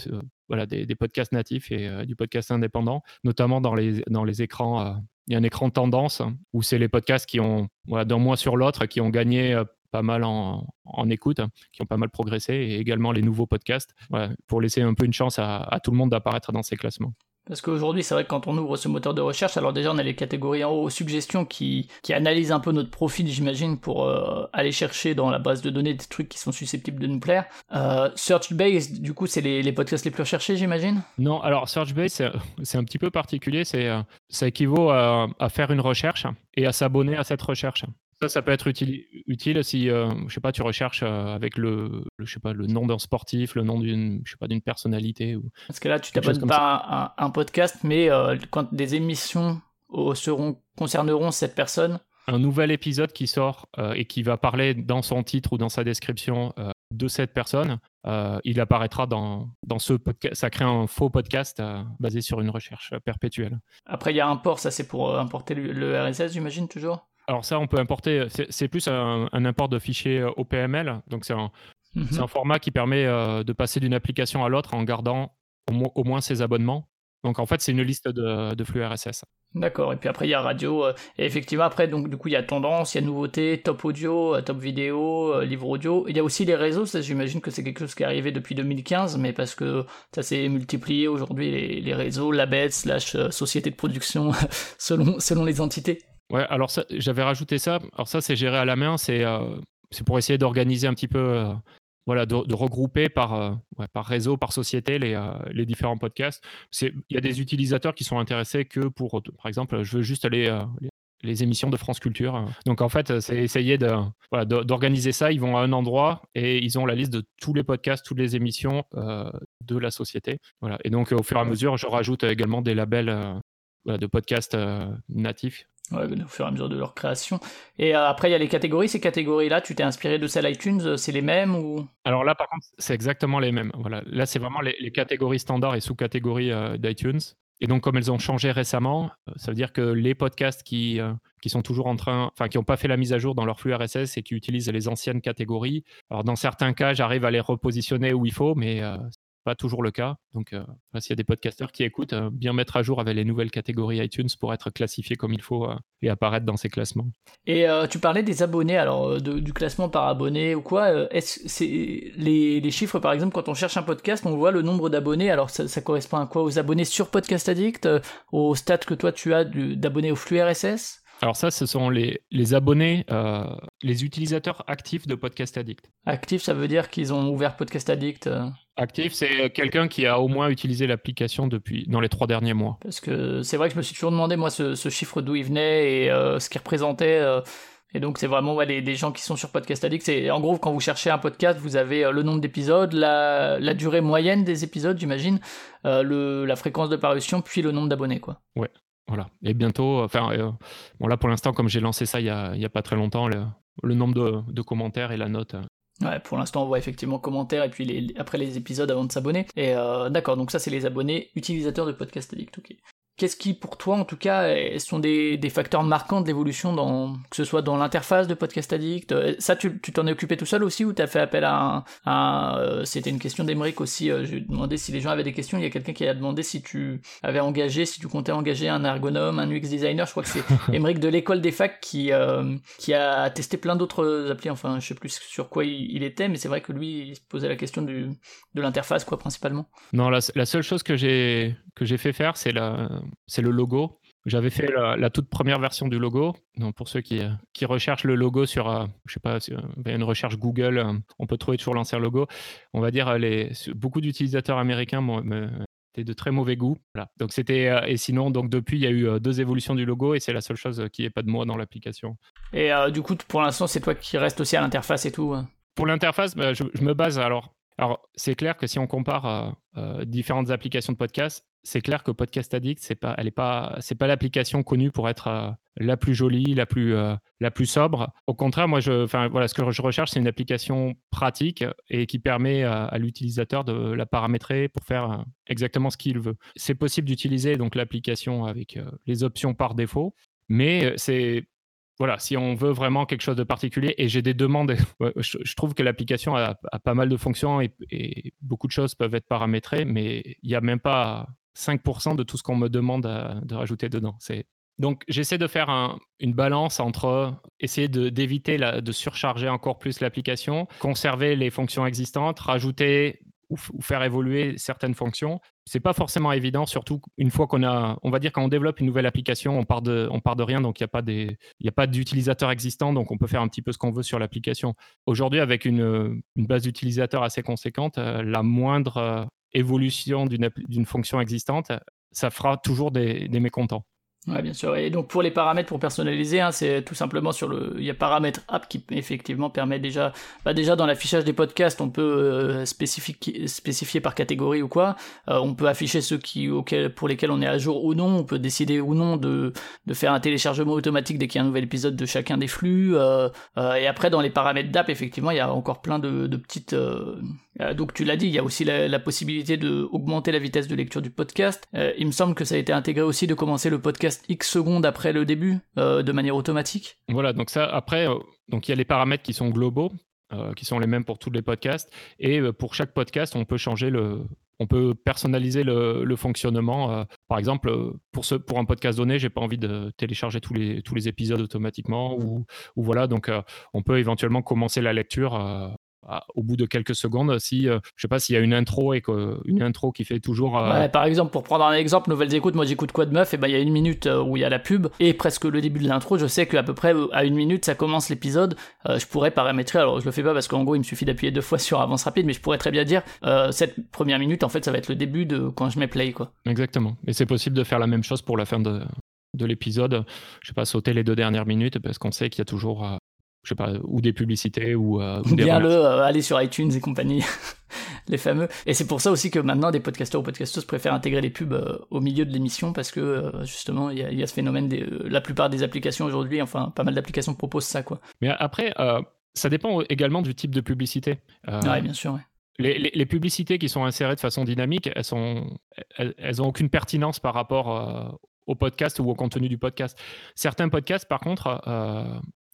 voilà, des, podcasts natifs et du podcast indépendant, notamment dans les, dans les écrans. il y a un écran tendance où c'est les podcasts qui ont, voilà, d'un mois sur l'autre, qui ont gagné pas mal en, écoute, qui ont pas mal progressé, et également les nouveaux podcasts, pour laisser un peu une chance à, tout le monde d'apparaître dans ces classements. Parce qu'aujourd'hui, c'est vrai que quand on ouvre ce moteur de recherche, alors déjà on a les catégories en haut, suggestions qui, qui analysent un peu notre profil, j'imagine, pour euh, aller chercher dans la base de données des trucs qui sont susceptibles de nous plaire. Euh, search Base, du coup, c'est les, podcasts les plus recherchés, j'imagine? Non, alors Search Base, c'est un petit peu particulier, c'est euh, ça équivaut à, à faire une recherche et à s'abonner à cette recherche. Ça, ça peut être utile, utile si, euh, je sais pas, tu recherches euh, avec le, je sais pas, le nom d'un sportif, le nom d'une, je sais pas, d'une personnalité. Ou Parce que là, tu t'abonnes pas à un, podcast, mais euh, quand des émissions seront concerneront cette personne. Un nouvel épisode qui sort et qui va parler dans son titre ou dans sa description de cette personne, il apparaîtra dans, dans ce podcast. Ça crée un faux podcast basé sur une recherche perpétuelle. Après, il y a un port, ça c'est pour importer le RSS, j'imagine, toujours? Alors ça, on peut importer, c'est plus un, import de fichiers OPML, donc c'est un, mhm. format qui permet euh, de passer d'une application à l'autre en gardant au, moins ses abonnements. Donc en fait, c'est une liste de, flux RSS. D'accord, et puis après il y a radio, euh, et effectivement après, donc du coup il y a tendance, il y a nouveauté, top audio, euh, top vidéo, livre audio, il y a aussi les réseaux, ça j'imagine que c'est quelque chose qui est arrivé depuis 2015, mais parce que ça s'est multiplié aujourd'hui, les, les, réseaux, labels, slash société de production, selon, selon les entités. Ouais, alors j'avais rajouté ça. Alors ça, c'est géré à la main. C'est euh, pour essayer d'organiser un petit peu, euh, voilà, de, regrouper par, euh, par réseau, par société les, les différents podcasts. Il y a des utilisateurs qui sont intéressés que pour, par exemple, je veux juste aller les émissions de France Culture. Donc en fait, c'est essayer d'organiser ça. Ils vont à un endroit et ils ont la liste de tous les podcasts, toutes les émissions de la société. Voilà. Et donc au fur et à mesure, je rajoute également des labels de podcasts natifs Ouais, au fur et à mesure de leur création. Et euh, après, il y a les catégories. Ces catégories-là, tu t'es inspiré de celles iTunes, euh, c'est les mêmes ou? Alors là, par contre, c'est exactement les mêmes. Voilà. Là, c'est vraiment les, catégories standards et sous-catégories euh, d'iTunes. Et donc, comme elles ont changé récemment, ça veut dire que les podcasts qui, qui sont toujours en train, enfin, qui n'ont pas fait la mise à jour dans leur flux RSS et qui utilisent les anciennes catégories, alors dans certains cas, j'arrive à les repositionner où il faut, mais pas toujours le cas. Donc, euh, s'il y a des podcasteurs qui écoutent, euh, bien mettre à jour avec les nouvelles catégories iTunes pour être classifié comme il faut euh, et apparaître dans ces classements. Et tu parlais des abonnés, alors du classement par abonné ou quoi Est-ce les, les, chiffres, par exemple, quand on cherche un podcast, on voit le nombre d'abonnés. Alors, ça, correspond à quoi? Aux abonnés sur Podcast Addict Aux stats que toi tu as d'abonnés au flux RSS alors ça, ce sont les, les abonnés, les utilisateurs actifs de Podcast Addict. Actifs, ça veut dire qu'ils ont ouvert Podcast Addict Actif, c'est quelqu'un qui a au moins utilisé l'application depuis dans les trois derniers mois. Parce que c'est vrai que je me suis toujours demandé moi ce, chiffre d'où il venait et euh, ce qu'il représentait. Euh, et donc c'est vraiment ouais, des gens qui sont sur Podcast Addict. C'est en gros quand vous cherchez un podcast, vous avez euh, le nombre d'épisodes, la, la, durée moyenne des épisodes, j'imagine, le, la fréquence de parution, puis le nombre d'abonnés, quoi. Ouais. Voilà. Et bientôt, enfin, bon là pour l'instant, comme j'ai lancé ça il y a, pas très longtemps, le, nombre de, commentaires et la note Ouais, pour l'instant, on voit effectivement commentaires et puis après les épisodes avant de s'abonner. Et euh, d'accord, donc ça, c'est les abonnés utilisateurs de Podcast Addict. Qu'est-ce qui, pour toi, en tout cas, sont des, des facteurs marquants de l'évolution, dans, que ce soit dans l'interface de Podcast Addict Ça, tu t'en es occupé tout seul aussi ou tu as fait appel à un. C'était une question d'Emeric aussi. Je lui demandé si les gens avaient des questions. Il y a quelqu'un qui a demandé si tu avais engagé, si tu comptais engager un ergonome, un UX designer. Je crois que c'est Emeric de l'école des facs qui, qui a testé plein d'autres applis. Enfin, je sais plus sur quoi il, était, mais c'est vrai que lui, il se posait la question du, de l'interface, quoi, principalement. Non, la, la seule chose que j'ai que j'ai fait faire, c'est c'est le logo. J'avais fait la, toute première version du logo. Donc pour ceux qui, qui recherchent le logo sur, euh, je sais pas, une recherche Google, euh, on peut trouver toujours l'ancien logo. On va dire les beaucoup d'utilisateurs américains étaient de très mauvais goût. Voilà. Donc c'était euh, et sinon donc depuis il y a eu deux évolutions du logo et c'est la seule chose qui n'est pas de moi dans l'application. Et du coup pour l'instant c'est toi qui reste aussi à l'interface et tout. Pour l'interface, bah, je, je, me base alors. Alors c'est clair que si on compare différentes applications de podcast, c'est clair que Podcast Addict, c'est pas, elle est pas, c'est pas l'application connue pour être euh, la plus jolie, la plus, euh, la plus sobre. Au contraire, moi, enfin voilà, ce que je recherche, c'est une application pratique et qui permet à, l'utilisateur de la paramétrer pour faire euh, exactement ce qu'il veut. C'est possible d'utiliser donc l'application avec les options par défaut, mais c'est voilà, si on veut vraiment quelque chose de particulier, et j'ai des demandes, je, trouve que l'application a, pas mal de fonctions et, beaucoup de choses peuvent être paramétrées, mais il n'y a même pas 5% de tout ce qu'on me demande de rajouter dedans. Donc j'essaie de faire une balance entre essayer d'éviter de, surcharger encore plus l'application, conserver les fonctions existantes, rajouter ou, faire évoluer certaines fonctions. C'est pas forcément évident, surtout une fois qu'on a, on va dire quand on développe une nouvelle application, on part de, on part de rien, donc il n'y a pas des, il d'utilisateurs existants, donc on peut faire un petit peu ce qu'on veut sur l'application. Aujourd'hui, avec une, une base d'utilisateurs assez conséquente, euh, la moindre évolution d'une fonction existante, ça fera toujours des, des mécontents. Ouais, bien sûr. Et donc pour les paramètres pour personnaliser, hein, c'est tout simplement sur le, il y a paramètres app qui effectivement permet déjà, bah déjà dans l'affichage des podcasts, on peut euh, spécifier, spécifier par catégorie ou quoi. Euh, on peut afficher ceux qui, auxquels, pour lesquels on est à jour ou non. On peut décider ou non de, de faire un téléchargement automatique dès qu'il y a un nouvel épisode de chacun des flux. Euh, et après dans les paramètres d'app, effectivement, il y a encore plein de, de petites donc tu l'as dit, il y a aussi la, possibilité de augmenter la vitesse de lecture du podcast. Il me semble que ça a été intégré aussi de commencer le podcast X secondes après le début, euh, de manière automatique. Voilà, donc ça après, donc il y a les paramètres qui sont globaux, qui sont les mêmes pour tous les podcasts, et pour chaque podcast, on peut changer le, on peut personnaliser le, fonctionnement. par exemple, pour, ce, pour un podcast donné, j'ai pas envie de télécharger tous les, tous les épisodes automatiquement, ou, ou voilà, donc on peut éventuellement commencer la lecture au bout de quelques secondes si euh, je sais pas s'il y a une intro et que, une intro qui fait toujours euh, par exemple pour prendre un exemple nouvelles écoutes moi j'écoute quoi de meuf et ben il y a une minute euh, où il y a la pub et presque le début de l'intro je sais qu'à peu près à une minute ça commence l'épisode je pourrais paramétrer. Alors je le fais pas parce qu'en gros il me suffit d'appuyer deux fois sur avance rapide mais je pourrais très bien dire cette première minute en fait ça va être le début de quand je mets play quoi. Exactement. Et c'est possible de faire la même chose pour la fin de de l'épisode, je sais pas, sauter les deux dernières minutes parce qu'on sait qu'il y a toujours je sais pas, ou des publicités ou, euh, bien le euh, aller sur iTunes et compagnie, les fameux. Et c'est pour ça aussi que maintenant des podcasteurs ou podcasteuses préfèrent intégrer les pubs euh, au milieu de l'émission parce que justement il y, a ce phénomène. Des, la plupart des applications aujourd'hui, enfin pas mal d'applications proposent ça quoi. Mais après, ça dépend également du type de publicité. oui, bien sûr. Les, les, publicités qui sont insérées de façon dynamique, elles sont, elles, elles ont aucune pertinence par rapport au podcast ou au contenu du podcast. Certains podcasts, par contre,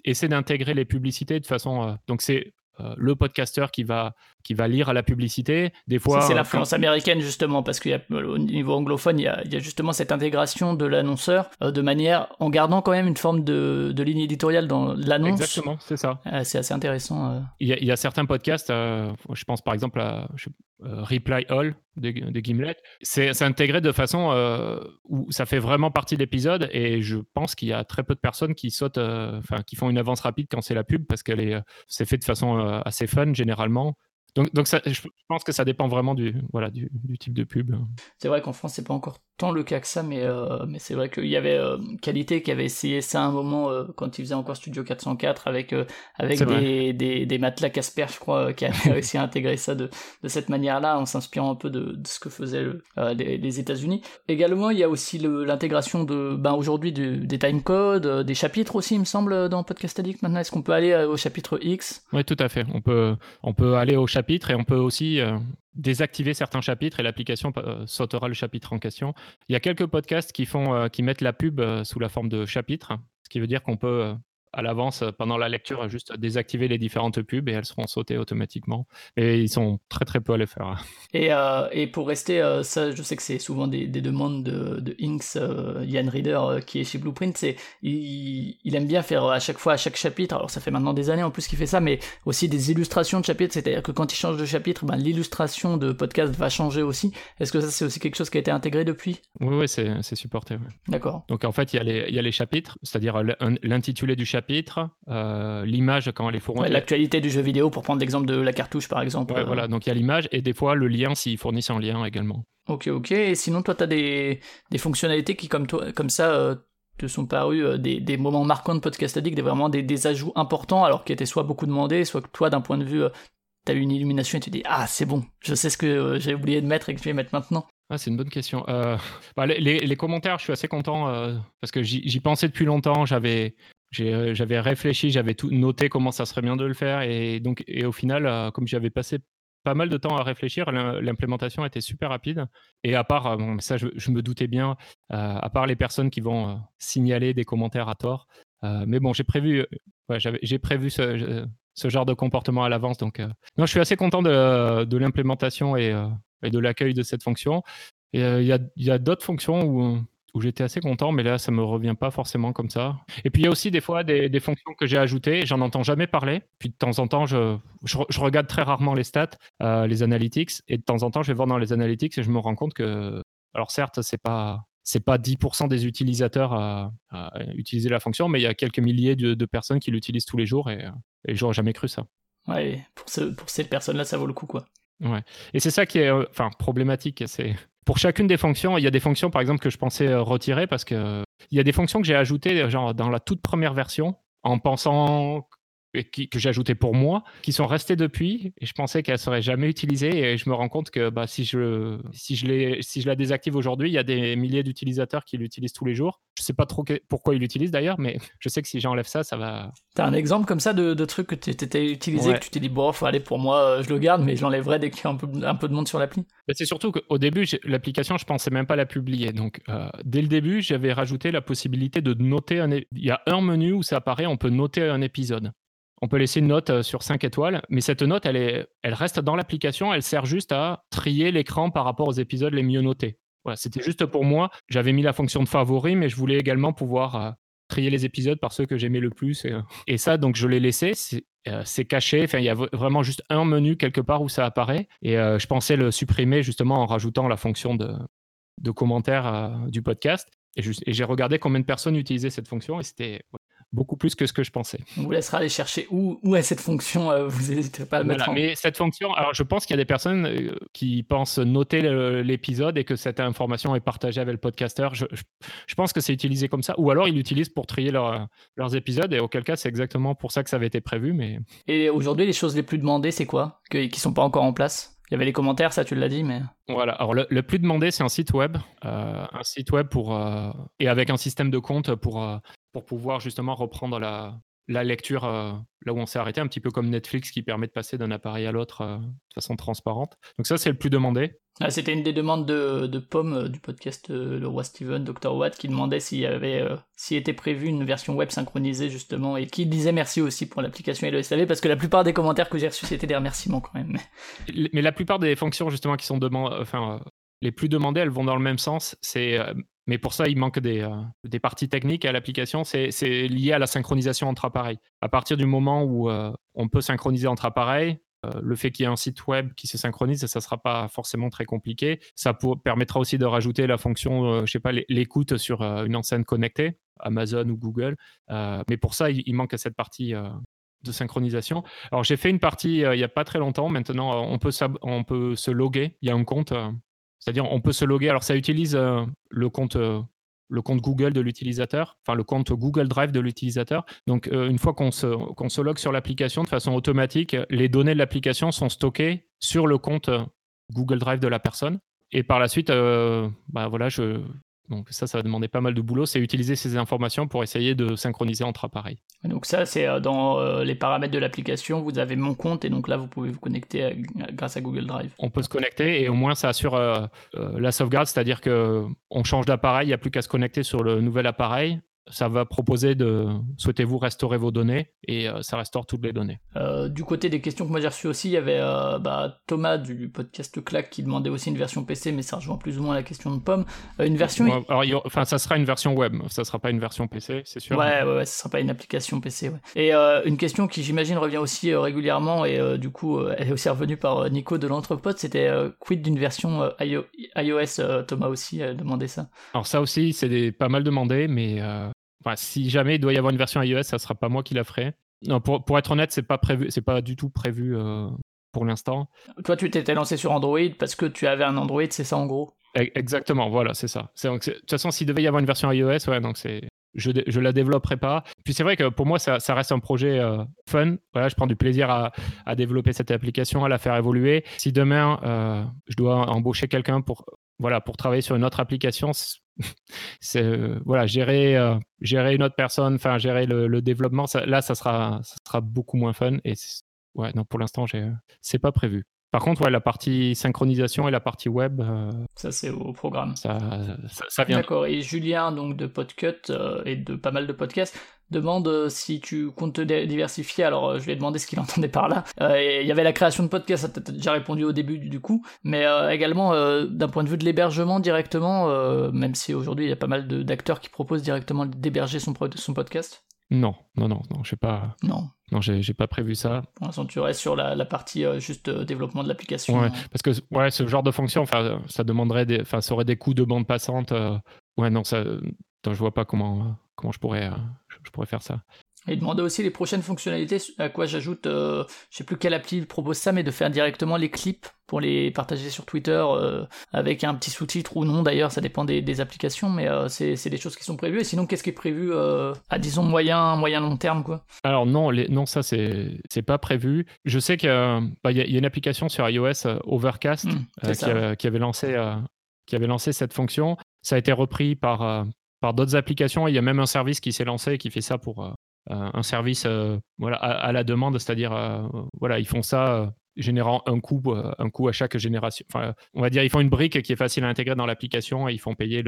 essaie d'intégrer les publicités de façon. Euh, donc, c'est euh, le podcasteur qui va, qui va lire à la publicité. Des fois, c'est l'influence américaine justement, parce qu'au niveau anglophone, il y, a, il y, a, justement cette intégration de l'annonceur euh, de manière en gardant quand même une forme de, de ligne éditoriale dans l'annonce. Exactement, c'est ça. c'est assez intéressant. Il y, a, il, y a, certains podcasts, je pense par exemple à Reply All de, Gimlet, c'est intégré de façon euh, où ça fait vraiment partie de l'épisode et je pense qu'il y a très peu de personnes qui sautent, euh, enfin qui font une avance rapide quand c'est la pub parce euh, c'est fait de façon assez fun généralement. Donc, donc je pense que ça dépend vraiment du, voilà, du type de pub. C'est vrai qu'en France, c'est pas encore tant le cas que ça, mais, euh, mais c'est vrai qu'il y avait euh, Qualité qui avait essayé ça à un moment euh, quand il faisait encore Studio 404 avec, avec des, des, des, matelas Casper, je crois, qui avait réussi à intégrer ça de, de cette manière-là en s'inspirant un peu de, de, ce que faisaient les, les États-Unis. Également, il y a aussi l'intégration de, ben, aujourd'hui des timecodes, des chapitres aussi, il me semble, dans Podcast Addict maintenant. Est-ce qu'on peut aller au chapitre X? Oui, tout à fait. On peut, on peut aller au chapitre et on peut aussi désactiver certains chapitres et l'application sautera le chapitre en question. Il y a quelques podcasts qui, font, qui mettent la pub sous la forme de chapitres, ce qui veut dire qu'on peut à l'avance euh, pendant la lecture, juste désactiver les différentes pubs et elles seront sautées automatiquement. Et ils sont très très peu à les faire. Et, euh, et pour rester, euh, ça, je sais que c'est souvent des, des, demandes de, de Inks, Yann Reader, qui est chez Blueprint, c'est il, il, aime bien faire à chaque fois, à chaque chapitre, alors ça fait maintenant des années en plus qu'il fait ça, mais aussi des illustrations de chapitres, c'est-à-dire que quand il change de chapitre, ben, l'illustration de podcast va changer aussi. Est-ce que ça c'est aussi quelque chose qui a été intégré depuis? Oui, oui, c'est supporté. D'accord. Donc en fait, il y, a les, il y a les chapitres, c'est-à-dire l'intitulé du chapitre chapitre, euh, l'image quand elle est fournie. L'actualité du jeu vidéo, pour prendre l'exemple de la cartouche par exemple. Ouais, voilà, donc il y a l'image et des fois le lien s'ils fournissent un lien également. Ok, ok. Et sinon, toi, tu as des, des, fonctionnalités qui, comme, toi, comme ça, euh, te sont parus euh, des, des, moments marquants de Podcast Addict, des, vraiment des, des, ajouts importants, alors qui étaient soit beaucoup demandés, soit que toi, d'un point de vue, tu as eu une illumination et tu dis Ah, c'est bon, je sais ce que j'ai oublié de mettre et que je vais mettre maintenant. Ah, c'est une bonne question. Bah, les, les, commentaires, je suis assez content parce que j'y pensais depuis longtemps. J'avais euh, j'avais réfléchi, j'avais tout noté comment ça serait bien de le faire. Et, donc, et au final, euh, comme j'avais passé pas mal de temps à réfléchir, l'implémentation était super rapide. Et à part, euh, ça je, me doutais bien, à part les personnes qui vont signaler des commentaires à tort. mais bon, j'ai prévu, prévu ce, genre de comportement à l'avance. Donc, non, je suis assez content de, l'implémentation et, de l'accueil de cette fonction. Il y a d'autres fonctions où où j'étais assez content, mais là, ça me revient pas forcément comme ça. Et puis, il y a aussi des fois des, fonctions que j'ai ajoutées, j'en entends jamais parler. Puis, de temps en temps, je, je, regarde très rarement les stats, euh, les analytics, et de temps en temps, je vais voir dans les analytics et je me rends compte que, alors certes, c'est pas c'est pas 10% des utilisateurs à, utiliser la fonction, mais il y a quelques milliers de, personnes qui l'utilisent tous les jours et, et j'aurais jamais cru ça. Ouais, pour, ce, pour ces personnes-là, ça vaut le coup, quoi. Ouais. Et c'est ça qui est euh, enfin, problématique. C'est pour chacune des fonctions, il y a des fonctions par exemple que je pensais euh, retirer parce que il y a des fonctions que j'ai ajoutées genre dans la toute première version en pensant que j'ai ajouté pour moi, qui sont restées depuis, et je pensais qu'elles seraient jamais utilisées, et je me rends compte que bah, si, je, si, je les, si je la désactive aujourd'hui, il y a des milliers d'utilisateurs qui l'utilisent tous les jours. Je sais pas trop pourquoi ils l'utilisent d'ailleurs, mais je sais que si j'enlève ça, ça va. T'as un exemple comme ça de, de truc que tu étais utilisé, que tu t'es dit, bon, faut aller pour moi, euh, je le garde, mais je l'enlèverai dès qu'il y a un peu, un peu de monde sur l'appli? Bah, C'est surtout qu'au début, l'application, je pensais même pas la publier. Donc, euh, dès le début, j'avais rajouté la possibilité de noter un. Il y a un menu où ça apparaît, on peut noter un épisode on peut laisser une note euh, sur 5 étoiles, mais cette note, elle, est, elle reste dans l'application, elle sert juste à trier l'écran par rapport aux épisodes les mieux notés. Voilà, c'était juste pour moi. J'avais mis la fonction de favori, mais je voulais également pouvoir euh, trier les épisodes par ceux que j'aimais le plus. Et, euh, ça, donc je l'ai laissé. C'est caché. Enfin, il y a vraiment juste un menu quelque part où ça apparaît. Et je pensais le supprimer justement en rajoutant la fonction de, de commentaire du podcast. Et j'ai regardé combien de personnes utilisaient cette fonction et c'était beaucoup plus que ce que je pensais. On vous laissera aller chercher où, où est cette fonction, euh, vous n'hésiterez pas à le mettre en... Mais cette fonction, alors je pense qu'il y a des personnes euh, qui pensent noter l'épisode et que cette information est partagée avec le podcasteur. Je, je, pense que c'est utilisé comme ça, ou alors ils l'utilisent pour trier leurs épisodes, et auquel cas c'est exactement pour ça que ça avait été prévu. Mais... Et aujourd'hui, les choses les plus demandées, c'est quoi? Qui ne sont pas encore en place? Il y avait les commentaires, ça tu l'as dit, mais. Voilà. Alors le, plus demandé, c'est un site web, euh, un site web pour et avec un système de compte pour pour pouvoir justement reprendre la, la lecture euh, là où on s'est arrêté, un petit peu comme Netflix qui permet de passer d'un appareil à l'autre euh, de façon transparente. Donc ça, c'est le plus demandé. Ah, C'était une des demandes de, de Pomme euh, du podcast Le Roi Steven, Dr. Watt, qui demandait s'il y avait, s'il était prévu une version web synchronisée justement, et qui disait merci aussi pour l'application et le SAV, parce que la plupart des commentaires que j'ai reçus, c'était des remerciements quand même. Mais la plupart des fonctions justement qui sont demandées, enfin, les plus demandées, elles vont dans le même sens. C'est mais pour ça, il manque des, euh, parties techniques à l'application. C'est lié à la synchronisation entre appareils. À partir du moment où euh, on peut synchroniser entre appareils, euh, le fait qu'il y ait un site web qui se synchronise, ça ne sera pas forcément très compliqué. Ça permettra aussi de rajouter la fonction, je sais pas, l'écoute sur une enceinte connectée, Amazon ou Google. mais pour ça, il, manque cette partie de synchronisation. Alors j'ai fait une partie il n'y a pas très longtemps. Maintenant, on peut se loguer. Il y a un compte c'est-à-dire, on peut se loguer. Alors, ça utilise euh, le compte. Euh, le compte Google de l'utilisateur, enfin le compte Google Drive de l'utilisateur. Donc, euh, une fois qu'on se, se logue sur l'application de façon automatique, les données de l'application sont stockées sur le compte Google Drive de la personne. Et par la suite, bah, voilà, je, Donc ça, ça va demander pas mal de boulot. C'est utiliser ces informations pour essayer de synchroniser entre appareils. Donc ça, c'est euh, dans euh, les paramètres de l'application. Vous avez mon compte et donc là, vous pouvez vous connecter grâce à Google Drive. On peut se connecter et au moins ça assure la sauvegarde, c'est-à-dire que on change d'appareil, il n'y a plus qu'à se connecter sur le nouvel appareil ça va proposer de souhaitez-vous restaurer vos données et euh, ça restaure toutes les données. Euh, du côté des questions que moi j'ai reçues aussi, il y avait euh, bah, Thomas du podcast Clac qui demandait aussi une version PC, mais ça rejoint plus ou moins la question de Pomme. une version. alors, enfin, ça sera une version web, ça sera pas une version PC, c'est sûr. Ouais, ouais, ouais, ça sera pas une application PC. Ouais. Et une question qui j'imagine revient aussi régulièrement et du coup elle est aussi revenue par Nico de l'entrepôt, c'était quid d'une version iOS. Thomas aussi a demandé ça. Alors ça aussi, c'est pas mal demandé, mais si jamais il doit y avoir une version iOS, ça sera pas moi qui la ferai. Non, pour, pour être honnête, c'est pas prévu, c'est pas du tout prévu euh, pour l'instant. Toi, tu t'étais lancé sur Android parce que tu avais un Android, c'est ça en gros? E, Exactement, voilà, c'est ça. de toute façon, s'il devait y avoir une version iOS, ouais, donc c'est, je, je la développerai pas. Puis c'est vrai que pour moi, ça, ça reste un projet euh, fun. Voilà, je prends du plaisir à, à, développer cette application, à la faire évoluer. Si demain, euh, je dois embaucher quelqu'un pour, voilà, pour travailler sur une autre application, c'est euh, voilà gérer euh, gérer une autre personne enfin gérer le, développement là ça sera ça sera beaucoup moins fun et ouais non pour l'instant j'ai c'est pas prévu par contre ouais la partie synchronisation et la partie web euh, ça c'est au programme ça, ça, vient d'accord et Julien donc de Podcut et de pas mal de podcasts demande euh, si tu comptes te diversifier. Alors, euh, je lui ai demandé ce qu'il entendait par là. Euh, il y avait la création de podcasts, ça t'a déjà répondu au début du coup, mais également d'un point de vue de l'hébergement directement, même si aujourd'hui il y a pas mal d'acteurs qui proposent directement d'héberger son, son podcast. Non, non, non, non, sais pas. Non. Non, j'ai pas prévu ça. Pour l'instant, tu restes sur la, partie juste développement de l'application. Ouais, parce que ouais, ce genre de fonction, enfin, ça demanderait des, enfin, ça aurait des coûts de bande passante. ouais, non, ça, je vois pas comment, comment je pourrais, je pourrais faire ça. Et demander aussi les prochaines fonctionnalités, à quoi j'ajoute, euh, je sais plus quelle appli propose ça, mais de faire directement les clips pour les partager sur Twitter euh, avec un petit sous-titre ou non d'ailleurs, ça dépend des, applications, mais euh, c'est des choses qui sont prévues. Et sinon, qu'est-ce qui est prévu à disons moyen, moyen long terme quoi? Alors non, les, non ça c'est c'est pas prévu. Je sais qu'il bah, y, a une application sur iOS Overcast mmh, qui, qui, avait lancé qui avait lancé cette fonction. Ça a été repris par par d'autres applications. Il y a même un service qui s'est lancé qui fait ça pour euh, euh, un service euh, voilà, à, la demande, c'est-à-dire voilà, ils font ça générant un coût, un coût à chaque génération. Enfin, on va dire, ils font une brique qui est facile à intégrer dans l'application et ils font payer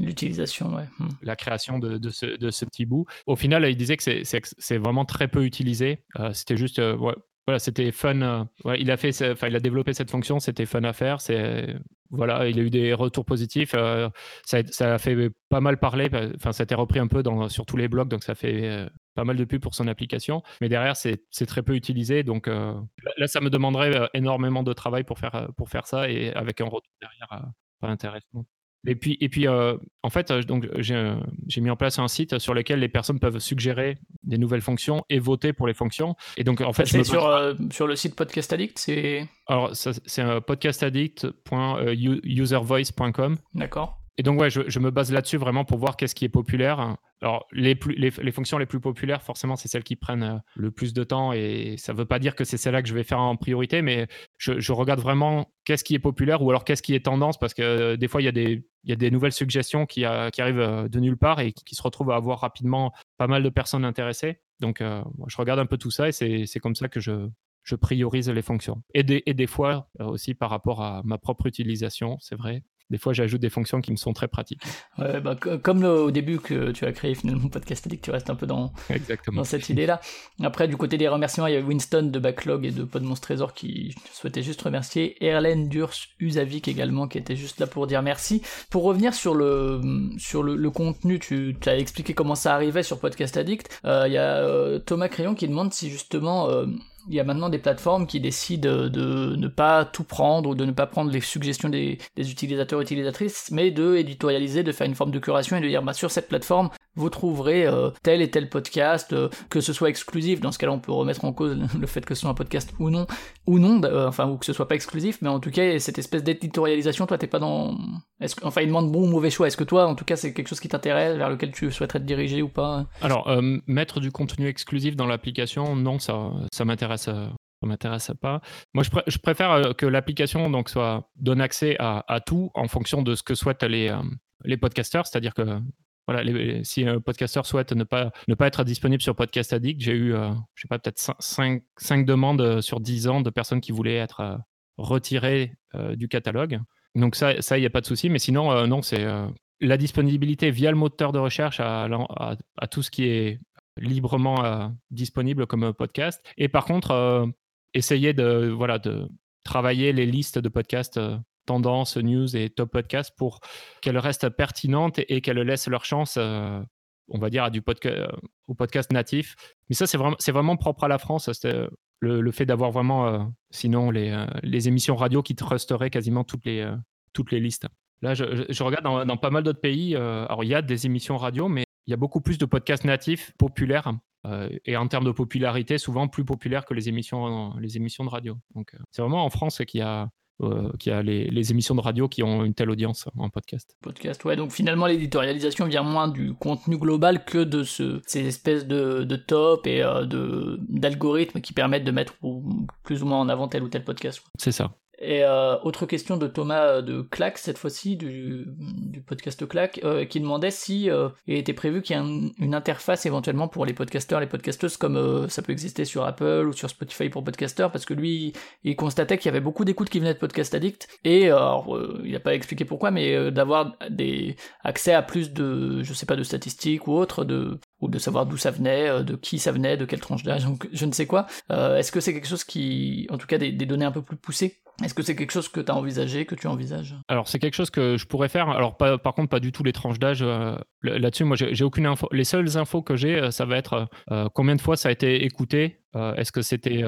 l'utilisation, ouais. Hmm. la création de, de, ce, de, ce, petit bout. Au final, il disait que c'est vraiment très peu utilisé. C'était juste, voilà, c'était fun. il a fait, enfin, il a développé cette fonction, c'était fun à faire. C'est voilà, il a eu des retours positifs. Euh, ça, a fait pas mal parler. Enfin, ça a été repris un peu dans, sur tous les blogs, donc ça fait euh, pas mal de pubs pour son application. Mais derrière, c'est très peu utilisé. Donc euh, là, ça me demanderait énormément de travail pour faire, pour faire ça et avec un retour derrière pas intéressant. Et puis, et puis euh, en fait, euh, donc j'ai mis en place un site sur lequel les personnes peuvent suggérer des nouvelles fonctions et voter pour les fonctions. Et donc, en fait, c'est sur, euh, sur le site Podcast Addict, c'est. Alors, c'est podcastaddict.uservoice.com. D'accord. Et donc, ouais, je, me base là-dessus vraiment pour voir qu'est-ce qui est populaire. Alors, les, plus, les, fonctions les plus populaires, forcément, c'est celles qui prennent euh, le plus de temps. Et ça ne veut pas dire que c'est celle-là que je vais faire en priorité, mais je, regarde vraiment qu'est-ce qui est populaire ou alors qu'est-ce qui est tendance, parce que euh, des fois, il y, a des, y a des nouvelles suggestions qui, qui arrivent euh, de nulle part et qui, se retrouvent à avoir rapidement pas mal de personnes intéressées. Donc, je regarde un peu tout ça et c'est comme ça que je, priorise les fonctions. Et des fois aussi par rapport à ma propre utilisation, c'est vrai des fois j'ajoute des fonctions qui me sont très pratiques. Ouais, bah, comme au début que tu as créé finalement Podcast Addict, tu restes un peu dans, dans cette idée-là. Après, du côté des remerciements, il y a Winston de Backlog et de Podmonstre Trésor qui souhaitait juste remercier. Erlen Durs Usavik également qui était juste là pour dire merci. Pour revenir sur le, sur le, contenu, tu, as expliqué comment ça arrivait sur Podcast Addict. Euh, il y a euh, Thomas Crayon qui demande si justement... Euh, il y a maintenant des plateformes qui décident de ne pas tout prendre ou de ne pas prendre les suggestions des, utilisateurs et utilisatrices, mais de éditorialiser, de faire une forme de curation et de dire bah, sur cette plateforme, vous trouverez euh, tel et tel podcast, euh, que ce soit exclusif. Dans ce cas-là, on peut remettre en cause le fait que ce soit un podcast ou non, ou non, euh, enfin, ou que ce soit pas exclusif, mais en tout cas, cette espèce d'éditorialisation, toi, t'es pas dans. Enfin, il demande bon ou mauvais choix. Est-ce que toi, en tout cas, c'est quelque chose qui t'intéresse, vers lequel tu souhaiterais te diriger ou pas? Alors, mettre du contenu exclusif dans l'application, non, ça, ça m'intéresse m'intéresse pas. Moi, je, préfère que l'application donc soit donne accès à, tout en fonction de ce que souhaitent les, les podcasteurs, c'est-à-dire que si un podcasteur souhaite ne pas, ne pas être disponible sur Podcast Addict, j'ai eu, je sais pas, peut-être 5, 5, demandes sur 10 ans de personnes qui voulaient être retirées du catalogue. Donc ça, il n'y a pas de souci. Mais sinon, non, c'est la disponibilité via le moteur de recherche à, à, tout ce qui est librement disponible comme podcast. Et par contre, essayer de, voilà, de travailler les listes de podcasts tendances, news et top podcasts pour qu'elles restent pertinentes et, qu'elles laissent leur chance, on va dire, à du podcast, au podcast natif. Mais ça, c'est vraiment, vraiment propre à la France. Le, le, fait d'avoir vraiment, sinon, les, les, émissions radio qui trusteraient quasiment toutes les, toutes les listes. Là, je, regarde dans, pas mal d'autres pays. alors, il y a des émissions radio, mais il y a beaucoup plus de podcasts natifs populaires. et en termes de popularité, souvent plus populaires que les émissions, les émissions de radio. Donc, c'est vraiment en France qu'il y a, euh, qui a les, émissions de radio qui ont une telle audience en podcast. Podcast, ouais. Donc finalement, l'éditorialisation vient moins du contenu global que de ce, ces espèces de, de top et euh, de d'algorithmes qui permettent de mettre plus ou moins en avant tel ou tel podcast. C'est ça. Et euh, autre question de Thomas euh, de Clac, cette fois-ci, du, podcast Clac, euh, qui demandait si était prévu qu'il y ait une interface éventuellement pour les podcasteurs, les podcasteuses, comme ça peut exister sur Apple ou sur Spotify pour podcasteurs, parce que lui, il constatait qu'il y avait beaucoup d'écoutes qui venaient de Podcast Addict, et alors, il n'a pas expliqué pourquoi, mais d'avoir des accès à plus de, je sais pas, de statistiques ou autres, de ou de savoir d'où ça venait, de qui ça venait, de quelle tranche d'âge, je ne sais quoi. Est-ce que c'est quelque chose qui, en tout cas, des données un peu plus poussées est-ce que c'est quelque chose que tu as envisagé, que tu envisages? Alors, c'est quelque chose que je pourrais faire. Alors, par contre, pas du tout les tranches d'âge. Euh, là-dessus, moi, j'ai aucune info. Les seules infos que j'ai, euh, ça va être euh, combien de fois ça a été écouté. Est-ce que c'était.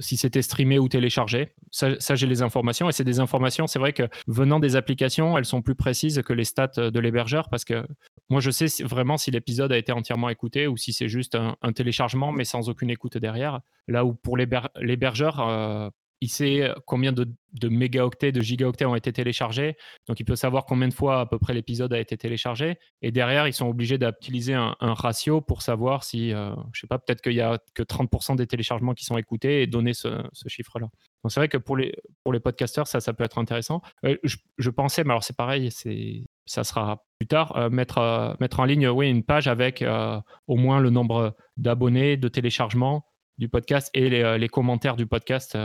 si c'était streamé ou téléchargé. Ça, j'ai les informations. Et c'est des informations, c'est vrai que venant des applications, elles sont plus précises que les stats de l'hébergeur parce que moi, je sais vraiment si l'épisode a été entièrement écouté ou si c'est juste un, un, téléchargement mais sans aucune écoute derrière. Là où pour l'hébergeur, il sait combien de, mégaoctets, de gigaoctets ont été téléchargés. Donc, il peut savoir combien de fois à peu près l'épisode a été téléchargé. Et derrière, ils sont obligés d'utiliser un, ratio pour savoir si, je je sais pas, peut-être qu'il y a que 30% des téléchargements qui sont écoutés et donner ce, chiffre-là. Donc, c'est vrai que pour les, pour les podcasteurs, ça, ça peut être intéressant. je, pensais, mais alors c'est pareil, c'est, ça sera plus tard, mettre, mettre en ligne oui, une page avec au moins le nombre d'abonnés, de téléchargements du podcast et les commentaires du podcast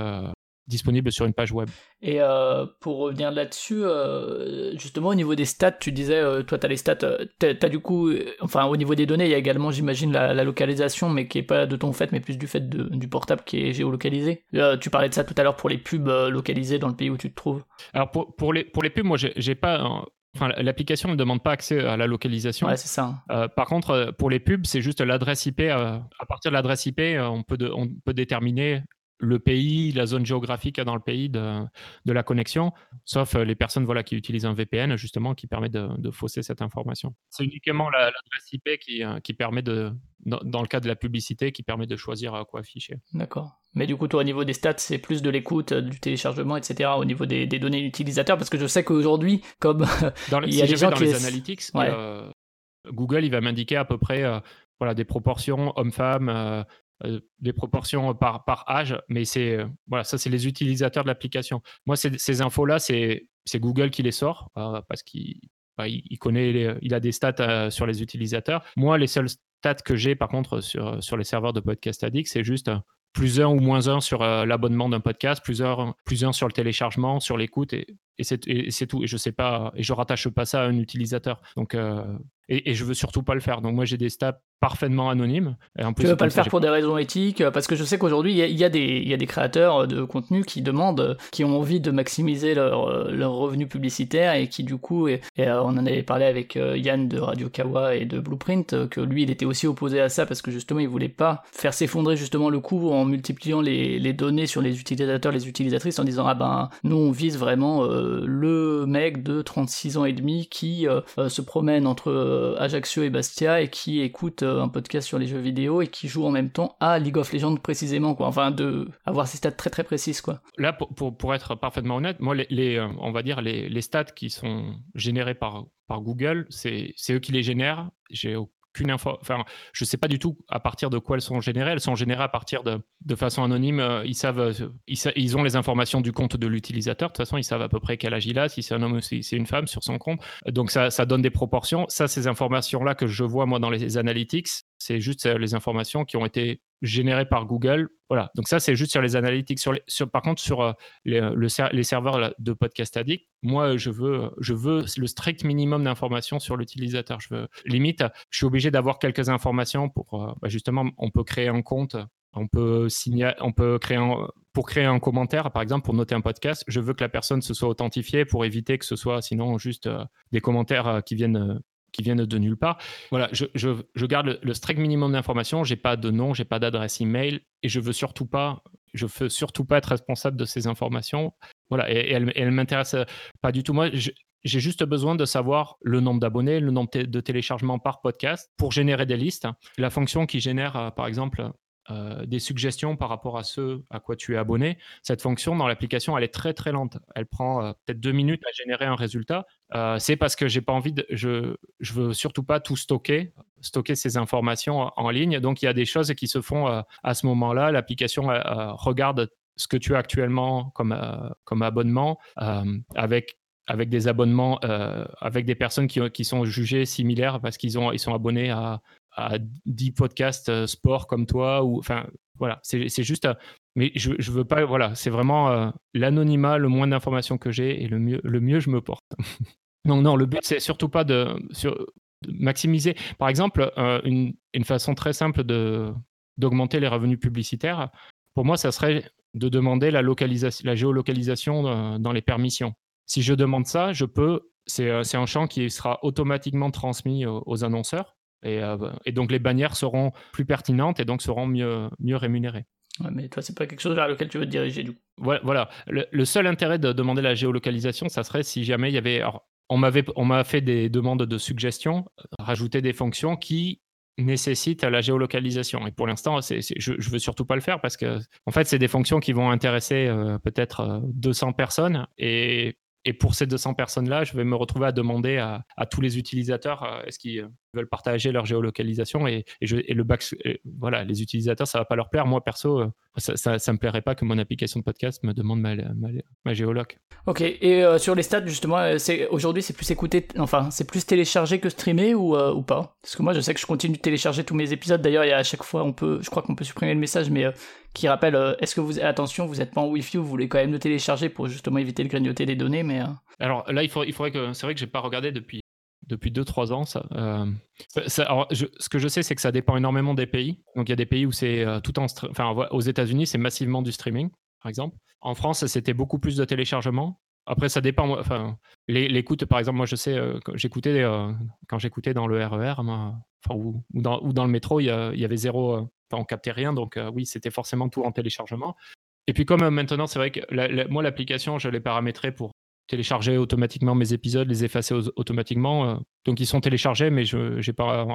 disponible sur une page web. Et euh, pour revenir là-dessus, euh, justement au niveau des stats, tu disais, euh, toi tu as les stats, tu as, du coup, enfin au niveau des données, il y a également j'imagine la, localisation, mais qui est pas de ton fait, mais plus du fait du portable qui est géolocalisé. tu parlais de ça tout à l'heure pour les pubs localisées dans le pays où tu te trouves. Alors pour, pour, les, pour les pubs, moi j'ai pas... Enfin, l'application ne demande pas accès à la localisation. Ouais, c'est ça. par contre, pour les pubs, c'est juste l'adresse IP. à partir de l'adresse IP, on peut, on peut déterminer le pays, la zone géographique dans le pays de, de la connexion, sauf euh, les personnes voilà, qui utilisent un VPN, justement, qui permet de, de fausser cette information. C'est uniquement l'adresse IP qui, euh, qui permet de, dans, le cas de la publicité, qui permet de choisir à quoi afficher. D'accord. Mais du coup, toi, au niveau des stats, c'est plus de l'écoute, du téléchargement, etc., au niveau des, des données utilisateurs, parce que je sais qu'aujourd'hui, comme dans il y a des gens dans les analytics, euh, Google, il va m'indiquer à peu près voilà, des proportions hommes-femmes, euh, des proportions par, par âge, mais c'est euh, voilà, ça c'est les utilisateurs de l'application. Moi, ces infos-là, c'est Google qui les sort euh, parce qu'il bah, connaît, il a des stats sur les utilisateurs. Moi, les seuls stats que j'ai par contre sur, sur les serveurs de Podcast Addict, c'est juste plus un ou moins un sur l'abonnement d'un podcast, plus un, sur le téléchargement, sur l'écoute, et c'est tout. Et je sais pas, et je rattache pas ça à un utilisateur. Donc, et, et, je veux surtout pas le faire. Donc moi j'ai des stats parfaitement anonymes. Et en plus, tu veux pas le faire pour des raisons éthiques Parce que je sais qu'aujourd'hui il y, a des il y a des créateurs de contenu qui demandent, qui ont envie de maximiser leur leur revenu publicitaire et qui du coup et, euh, on en avait parlé avec euh, Yann de Radio Kawa et de Blueprint euh, que lui il était aussi opposé à ça parce que justement il voulait pas faire s'effondrer justement le coût en multipliant les, les données sur les utilisateurs les utilisatrices en disant ah ben nous on vise vraiment le mec de 36 ans et demi qui se promène entre euh, Ajaccio et Bastia et qui écoute euh, un podcast sur les jeux vidéo et qui joue en même temps à League of Legends précisément quoi. Enfin de avoir ces stats très très précises quoi. Là pour, pour, être parfaitement honnête, moi les, euh, on va dire les, les, stats qui sont générés par par Google, c'est eux qui les génèrent. J'ai je sais pas du tout à partir de quoi elles sont générées. Elles sont générées à partir de, façon anonyme. Euh, euh, ils, ont les informations du compte de l'utilisateur. De toute façon, ils savent à peu près quel âge il a, si c'est un homme ou si c'est une femme sur son compte. Donc ça, ça donne des proportions. Ça, ces informations-là que je vois moi dans les analytics, c'est juste les informations qui ont été générées par Google. Voilà. Donc ça, c'est juste sur les analytics. Sur les, sur, par contre, sur les, les serveurs de Podcast Addict, moi, je veux, je veux le strict minimum d'informations sur l'utilisateur. Je veux, limite, je suis obligé d'avoir quelques informations pour, euh, bah, justement, on peut créer un compte, on peut signer, on peut créer un, pour créer un commentaire, par exemple, pour noter un podcast, je veux que la personne se soit authentifiée pour éviter que ce soit sinon juste euh, des commentaires euh, qui viennent qui viennent de nulle part. Voilà, je, je, garde le, strict minimum d'informations. J'ai pas de nom, j'ai pas d'adresse email, et je veux surtout pas, je veux surtout pas être responsable de ces informations. Voilà, et, et elle, elle m'intéresse pas du tout. Moi, j'ai juste besoin de savoir le nombre d'abonnés, le nombre de téléchargements par podcast pour générer des listes. La fonction qui génère, euh, par exemple, euh, des suggestions par rapport à ce à quoi tu es abonné. Cette fonction dans l'application, elle est très très lente. Elle prend euh, peut-être deux minutes à générer un résultat. c'est parce que j'ai pas envie de, je je veux surtout pas tout stocker, stocker ces informations en ligne. Donc il y a des choses qui se font à ce moment-là. L'application regarde ce que tu as actuellement comme comme abonnement avec avec des abonnements, euh, avec des personnes qui, qui, sont jugées similaires parce qu'ils ils sont abonnés à, à 10 podcasts euh, sport comme toi. Ou, enfin, voilà, c'est juste. Euh, mais je, je veux pas. Voilà, c'est vraiment l'anonymat, le moins d'informations que j'ai et le mieux, le mieux je me porte. Donc, non, le but, c'est surtout pas de, sur, maximiser. Par exemple, une, une, façon très simple d'augmenter les revenus publicitaires, pour moi, ça serait de demander la, localisation, la géolocalisation dans les permissions. Si je demande ça, je peux. C'est euh, un champ qui sera automatiquement transmis aux, annonceurs. Euh, et, donc les bannières seront plus pertinentes et donc seront mieux, mieux rémunérées. Ouais, mais toi, c'est pas quelque chose vers lequel tu veux te diriger, du coup. Voilà. Le, seul intérêt de demander la géolocalisation, ça serait si jamais il y avait. on m'avait, on m'a fait des demandes de suggestions, rajouter des fonctions qui nécessitent la géolocalisation. Et pour l'instant, je, ne veux surtout pas le faire parce que, en fait, c'est des fonctions qui vont intéresser euh, peut-être 200 personnes et et pour ces 200 personnes-là, je vais me retrouver à demander à, tous les utilisateurs euh, est-ce qu'ils veulent partager leur géolocalisation et, le back, voilà, les utilisateurs, ça va pas leur plaire. Moi, perso, euh, ça, ça, me plairait pas que mon application de podcast me demande ma, ma, géoloc. Ok. Et euh, sur les stats, justement, c'est aujourd'hui, c'est plus écouté, enfin, c'est plus téléchargé que streamé ou, ou pas? Parce que moi, je sais que je continue de télécharger tous mes épisodes. D'ailleurs, il y a à chaque fois, on peut, je crois qu'on peut supprimer le message, mais qui rappelle est-ce que vous, attention, vous n'êtes pas en Wi-Fi ou vous voulez quand même le télécharger pour justement éviter de grignoter des données, mais. Alors là, il, faut, il faudrait que. C'est vrai que j'ai pas regardé depuis depuis 2-3 ans. Ça, euh, ce que je sais, c'est que ça dépend énormément des pays. Donc, il y a des pays où c'est euh, tout en. Enfin, aux États-Unis, c'est massivement du streaming, par exemple. En France, c'était beaucoup plus de téléchargement. Après, ça dépend. Enfin, l'écoute, par exemple, moi, je sais, euh, j'écoutais quand j'écoutais dans le RER, e ou, dans, le métro, il y, il y avait zéro. Enfin, on captait rien, donc oui, c'était forcément tout en téléchargement. Et puis comme maintenant, c'est vrai que moi, l'application, je l'ai paramétrée pour télécharger automatiquement mes épisodes, les effacer automatiquement. Euh. donc ils sont téléchargés, mais je n'ai pas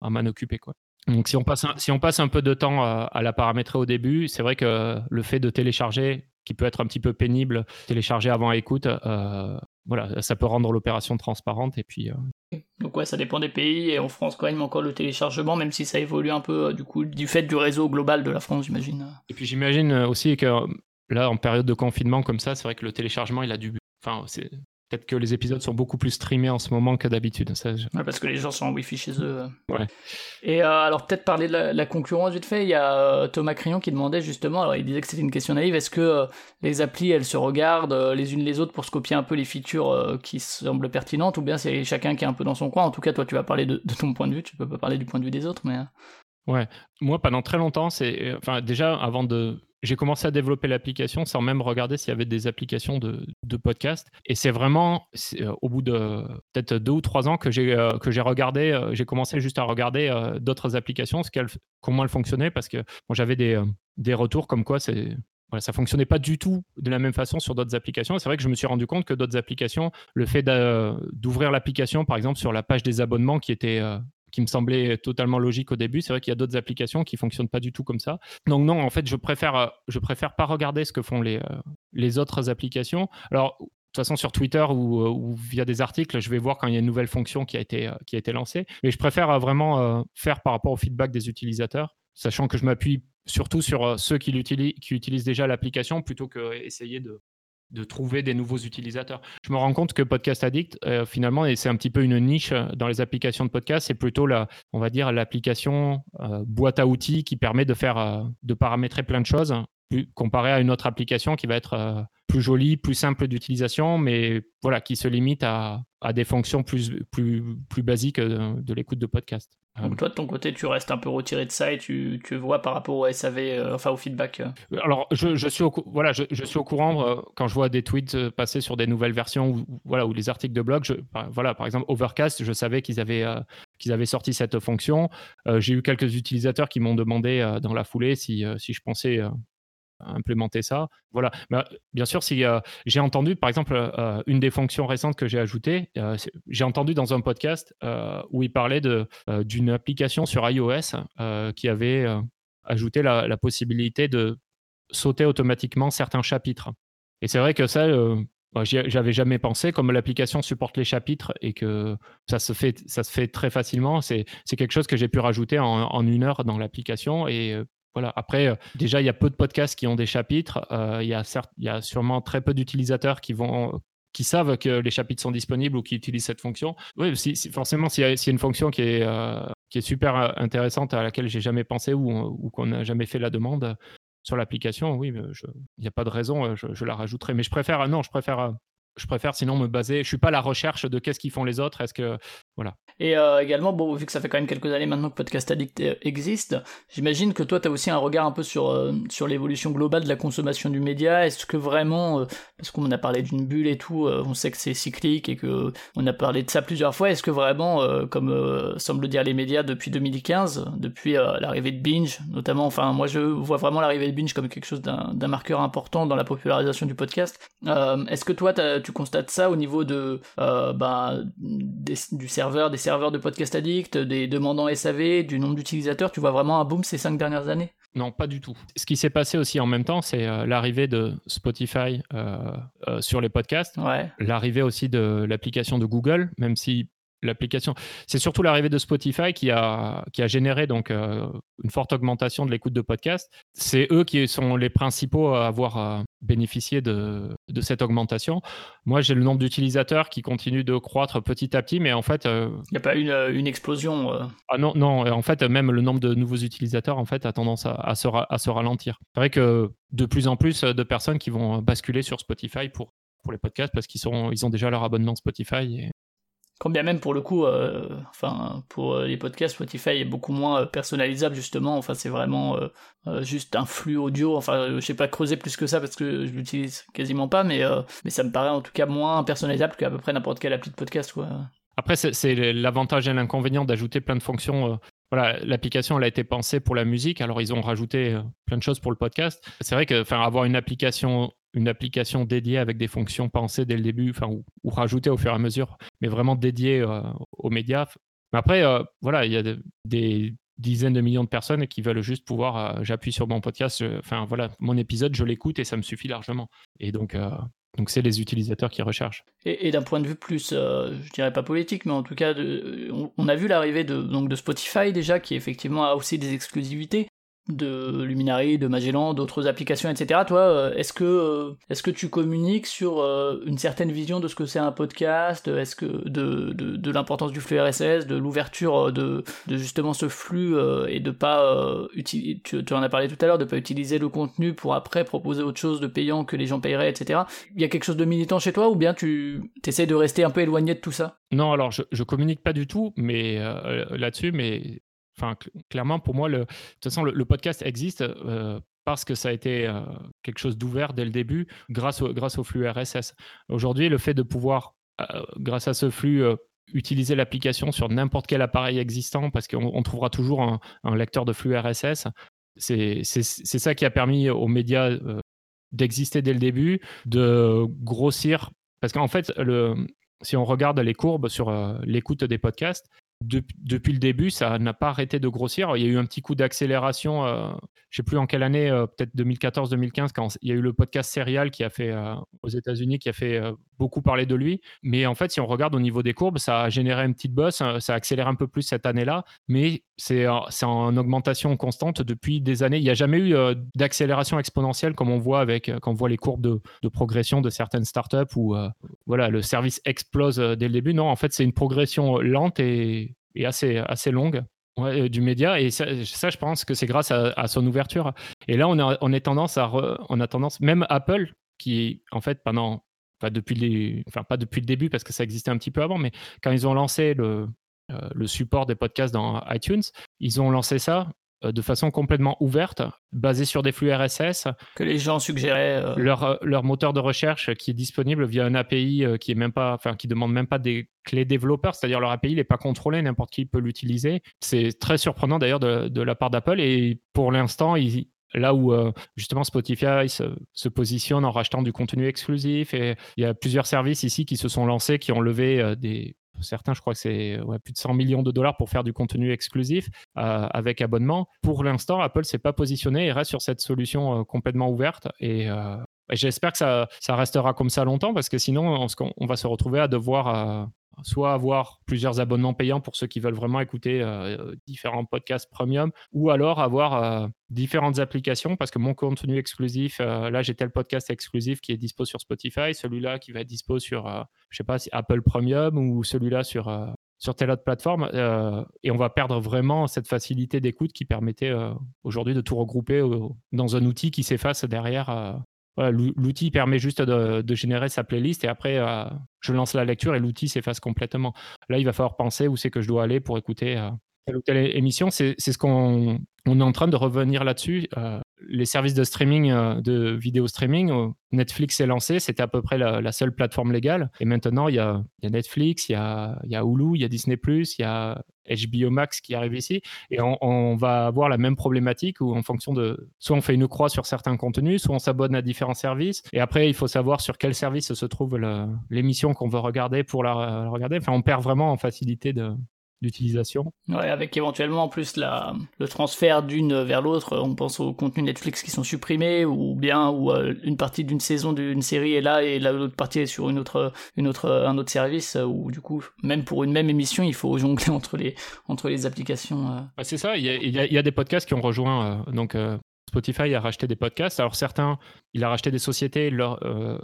à, m'en occuper. Quoi. Donc si on, passe un, si on passe un peu de temps à, la paramétrer au début, c'est vrai que le fait de télécharger, qui peut être un petit peu pénible, télécharger avant écoute, euh, voilà, ça peut rendre l'opération transparente. Et puis, euh. Donc ouais, ça dépend des pays. Et en France, quand même, encore le téléchargement, même si ça évolue un peu du coup du fait du réseau global de la France, j'imagine. Et puis j'imagine aussi que là, en période de confinement comme ça, c'est vrai que le téléchargement, il a dû Enfin, c'est peut-être que les épisodes sont beaucoup plus streamés en ce moment que d'habitude. Ça, parce que les gens sont en Wi-Fi chez eux. Ouais. Et euh, alors peut-être parler de la, concurrence vite fait. Il y a euh, Thomas Crillon qui demandait justement, alors il disait que c'était une question naïve, est-ce que euh, les applis elles se regardent les unes les autres pour se copier un peu les features qui semblent pertinentes, ou bien c'est chacun qui est un peu dans son coin. En tout cas, toi tu vas parler de, de, ton point de vue, tu peux pas parler du point de vue des autres, mais. Ouais, moi pendant très longtemps, c'est, enfin déjà avant de j'ai commencé à développer l'application sans même regarder s'il y avait des applications de, podcast. Et c'est vraiment euh, au bout de peut-être deux ou trois ans que j'ai euh, que j'ai regardé, euh, j'ai commencé juste à regarder d'autres applications, comment elles fonctionnaient, parce que j'avais des, des retours comme quoi c'est voilà, ça fonctionnait pas du tout de la même façon sur d'autres applications. C'est vrai que je me suis rendu compte que d'autres applications, le fait d'ouvrir l'application, par exemple, sur la page des abonnements qui était qui me semblait totalement logique au début. C'est vrai qu'il y a d'autres applications qui fonctionnent pas du tout comme ça. Donc non, en fait, je préfère, je préfère pas regarder ce que font les, euh, les autres applications. Alors toute façon, sur Twitter ou, via des articles, je vais voir quand il y a une nouvelle fonction qui a été, qui a été lancée. Mais je préfère vraiment faire par rapport au feedback des utilisateurs, sachant que je m'appuie surtout sur ceux qui, qui utilisent déjà l'application plutôt qu'essayer de, de trouver des nouveaux utilisateurs. Je me rends compte que Podcast Addict, euh, finalement, et c'est un petit peu une niche euh, dans les applications de podcast, c'est plutôt la, on va dire, l'application euh, boîte à outils qui permet de faire, de paramétrer plein de choses, comparé à une autre application qui va être plus jolie, plus simple d'utilisation, mais voilà, qui se limite à, à des fonctions plus, plus, plus basiques de, l'écoute de podcast. Donc toi, de ton côté, tu restes un peu retiré de ça et tu, tu vois par rapport au SAV, euh, enfin au feedback euh. Alors, je, je, suis au, voilà, je, je, suis au courant euh, quand je vois des tweets passer sur des nouvelles versions ou, voilà, ou les articles de blog. Je, voilà, par exemple, Overcast, je savais qu'ils avaient, qu'ils avaient sorti cette fonction. J'ai eu quelques utilisateurs qui m'ont demandé dans la foulée si, si je pensais implémenter ça. Voilà. Bah, bien sûr, euh, j'ai entendu, par exemple, euh, une des fonctions récentes que j'ai ajoutées, euh, j'ai entendu dans un podcast où il parlait d'une application sur iOS qui avait ajouté la, possibilité de sauter automatiquement certains chapitres. Et c'est vrai que ça, bah, j'avais jamais pensé, comme l'application supporte les chapitres et que ça se fait, ça se fait très facilement, c'est quelque chose que j'ai pu rajouter en, en, une heure dans l'application et voilà. Après, euh, déjà, il y a peu de podcasts qui ont des chapitres. Euh, il, y a certes, il y a sûrement très peu d'utilisateurs qui savent que les chapitres sont disponibles ou qui utilisent cette fonction. Oui, si, forcément, s'il y, a une fonction qui est, euh, super intéressante à laquelle j'ai jamais pensé ou, qu'on n'a jamais fait la demande sur l'application, oui, il n'y a pas de raison, je, la rajouterai. Mais je préfère, non, je préfère sinon me baser. Je suis pas à la recherche de qu'est-ce qu'ils font les autres. Est-ce que Et euh, également, bon, vu que ça fait quand même quelques années maintenant que Podcast Addict euh, existe, j'imagine que toi, tu as aussi un regard un peu sur euh, sur l'évolution globale de la consommation du média. Est-ce que vraiment, parce qu'on a parlé d'une bulle et tout, on sait que c'est cyclique et que on a parlé de ça plusieurs fois. Est-ce que vraiment, comme semblent dire les médias depuis 2015, depuis l'arrivée de Binge, notamment, enfin, moi, je vois vraiment l'arrivée de Binge comme quelque chose d'un marqueur important dans la popularisation du podcast. Est-ce que toi, tu constates ça au niveau de bah, du des serveurs de podcast addict, des demandants SAV, du nombre d'utilisateurs Tu vois vraiment un boom ces cinq dernières années. Non, pas du tout. Ce qui s'est passé aussi en même temps, c'est euh, l'arrivée de Spotify euh, euh, sur les podcasts, l'arrivée aussi de l'application de Google, même si l'application. C'est surtout l'arrivée de Spotify qui a, qui a généré donc euh, une forte augmentation de l'écoute de podcasts. C'est eux qui sont les principaux à avoir euh, bénéficié de, de, cette augmentation. Moi, j'ai le nombre d'utilisateurs qui continue de croître petit à petit, mais en fait, euh, il n'y a pas une, une explosion. Ah non, non. En fait, même le nombre de nouveaux utilisateurs en fait a tendance à, à, se, à se ralentir. C'est vrai que de plus en plus de personnes qui vont basculer sur Spotify pour pour les podcasts parce qu'ils sont ils ont déjà leur abonnement Spotify et, quand bien même pour le coup, euh, enfin pour euh, les podcasts, Spotify est beaucoup moins euh, personnalisable justement. Enfin c'est vraiment juste un flux audio. Enfin je sais pas creuser plus que ça parce que je l'utilise quasiment pas, mais mais ça me paraît en tout cas moins personnalisable qu'à peu près n'importe quelle appli de podcast quoi. Après c'est l'avantage et l'inconvénient d'ajouter plein de fonctions voilà, l'application elle a été pensée pour la musique, alors ils ont rajouté plein de choses pour le podcast. C'est vrai que enfin avoir une application une application dédiée avec des fonctions pensées dès le début, enfin, ou, rajoutées au fur et à mesure, mais vraiment dédiée euh, aux médias. Mais après, euh, voilà, il y a des dizaines de millions de personnes qui veulent juste pouvoir, euh, j'appuie sur mon podcast, enfin voilà, mon épisode, je l'écoute et ça me suffit largement. Et donc, donc c'est les utilisateurs qui recherchent. Et, d'un point de vue plus, je dirais pas politique, mais en tout cas, on, a vu l'arrivée de, de Spotify déjà, qui effectivement a aussi des exclusivités de Luminary, de Magellan, d'autres applications, etc. Toi, euh, est-ce que euh, est-ce que tu communiques sur euh, une certaine vision de ce que c'est un podcast Est-ce que de, de, l'importance du flux RSS, de l'ouverture de, de justement ce flux et de pas tu, en as parlé tout à l'heure, de pas utiliser le contenu pour après proposer autre chose de payant que les gens paieraient, etc. Il y a quelque chose de militant chez toi ou bien tu essaies de rester un peu éloigné de tout ça? Non, alors je, je communique pas du tout, mais là-dessus, mais Enfin, clairement, pour moi, le, de toute façon, le, podcast existe euh, parce que ça a été euh, quelque chose d'ouvert dès le début grâce au, flux RSS. Aujourd'hui, le fait de pouvoir, euh, grâce à ce flux, utiliser l'application sur n'importe quel appareil existant, parce qu'on trouvera toujours un, lecteur de flux RSS, c'est ça qui a permis aux médias d'exister dès le début, de grossir. Parce qu'en fait, si on regarde les courbes sur l'écoute des podcasts, depuis le début, ça n'a pas arrêté de grossir. Il y a eu un petit coup d'accélération, euh, je ne sais plus en quelle année, euh, peut-être 2014-2015, quand il y a eu le podcast Serial qui a fait euh, aux États-Unis, qui a fait beaucoup parlé de lui. Mais en fait, si on regarde au niveau des courbes, ça a généré une petite bosse, hein, ça accélère un peu plus cette année-là, mais c'est en augmentation constante depuis des années. Il n'y a jamais eu euh, d'accélération exponentielle comme on voit avec euh, quand on voit les courbes de, progression de certaines startups où euh, voilà, le service explose dès le début. Non, en fait, c'est une progression lente et, assez, assez longue. du média et ça, je pense que c'est grâce à, son ouverture et là on, on est tendance à on a tendance même Apple qui en fait pendant depuis les, enfin pas depuis le début parce que ça existait un petit peu avant, mais quand ils ont lancé le, euh, le support des podcasts dans iTunes, ils ont lancé ça euh, de façon complètement ouverte, basée sur des flux RSS. Que les gens suggéraient. Euh, leur, leur, moteur de recherche qui est disponible via un API qui est même pas, enfin, qui demande même pas des clés développeurs, c'est-à-dire leur API n'est pas contrôlé, n'importe qui peut l'utiliser. C'est très surprenant d'ailleurs de, de, la part d'Apple et pour l'instant, ils, là où euh, justement Spotify se, positionne en rachetant du contenu exclusif et il y a plusieurs services ici qui se sont lancés, qui ont levé euh, des certains, je crois que c'est plus de 100 millions de dollars pour faire du contenu exclusif euh, avec abonnement. Pour l'instant, Apple s'est pas positionné et reste sur cette solution complètement ouverte et, j'espère que ça, restera comme ça longtemps parce que sinon, on, on va se retrouver à devoir soit avoir plusieurs abonnements payants pour ceux qui veulent vraiment écouter euh, différents podcasts premium, ou alors avoir euh, différentes applications, parce que mon contenu exclusif, euh, là j'ai tel podcast exclusif qui est dispo sur Spotify, celui-là qui va être dispo sur, je sais pas, Apple Premium, ou celui-là sur, sur telle autre plateforme, et on va perdre vraiment cette facilité d'écoute qui permettait aujourd'hui de tout regrouper dans un outil qui s'efface derrière L'outil permet juste de, générer sa playlist et après, euh, je lance la lecture et l'outil s'efface complètement. Là, il va falloir penser où c'est que je dois aller pour écouter euh, telle ou telle émission. C'est ce qu'on on est en train de revenir là-dessus. Euh, les services de streaming, euh, de vidéo streaming, euh, Netflix s'est lancé, c'était à peu près la, seule plateforme légale. Et maintenant, il y a, Netflix, il y a Hulu, il y a Disney, il y a HBO Max qui arrive ici. Et on, va avoir la même problématique où, en fonction de. Soit on fait une croix sur certains contenus, soit on s'abonne à différents services. Et après, il faut savoir sur quel service se trouve l'émission qu'on veut regarder pour la, regarder. Enfin, on perd vraiment en facilité de, d'utilisation. Ouais, avec éventuellement en plus la, le transfert d'une vers l'autre, on pense aux contenus Netflix qui sont supprimés, ou bien où euh, une partie d'une saison d'une série est là et l'autre partie est sur une autre, une autre, un autre service, euh, ou du coup, même pour une même émission, il faut jongler entre les, entre les applications. Euh. c'est ça, il y, a, y a, des podcasts qui ont rejoint, donc Spotify a racheté des podcasts. Alors certains, il a racheté des sociétés, leurs euh,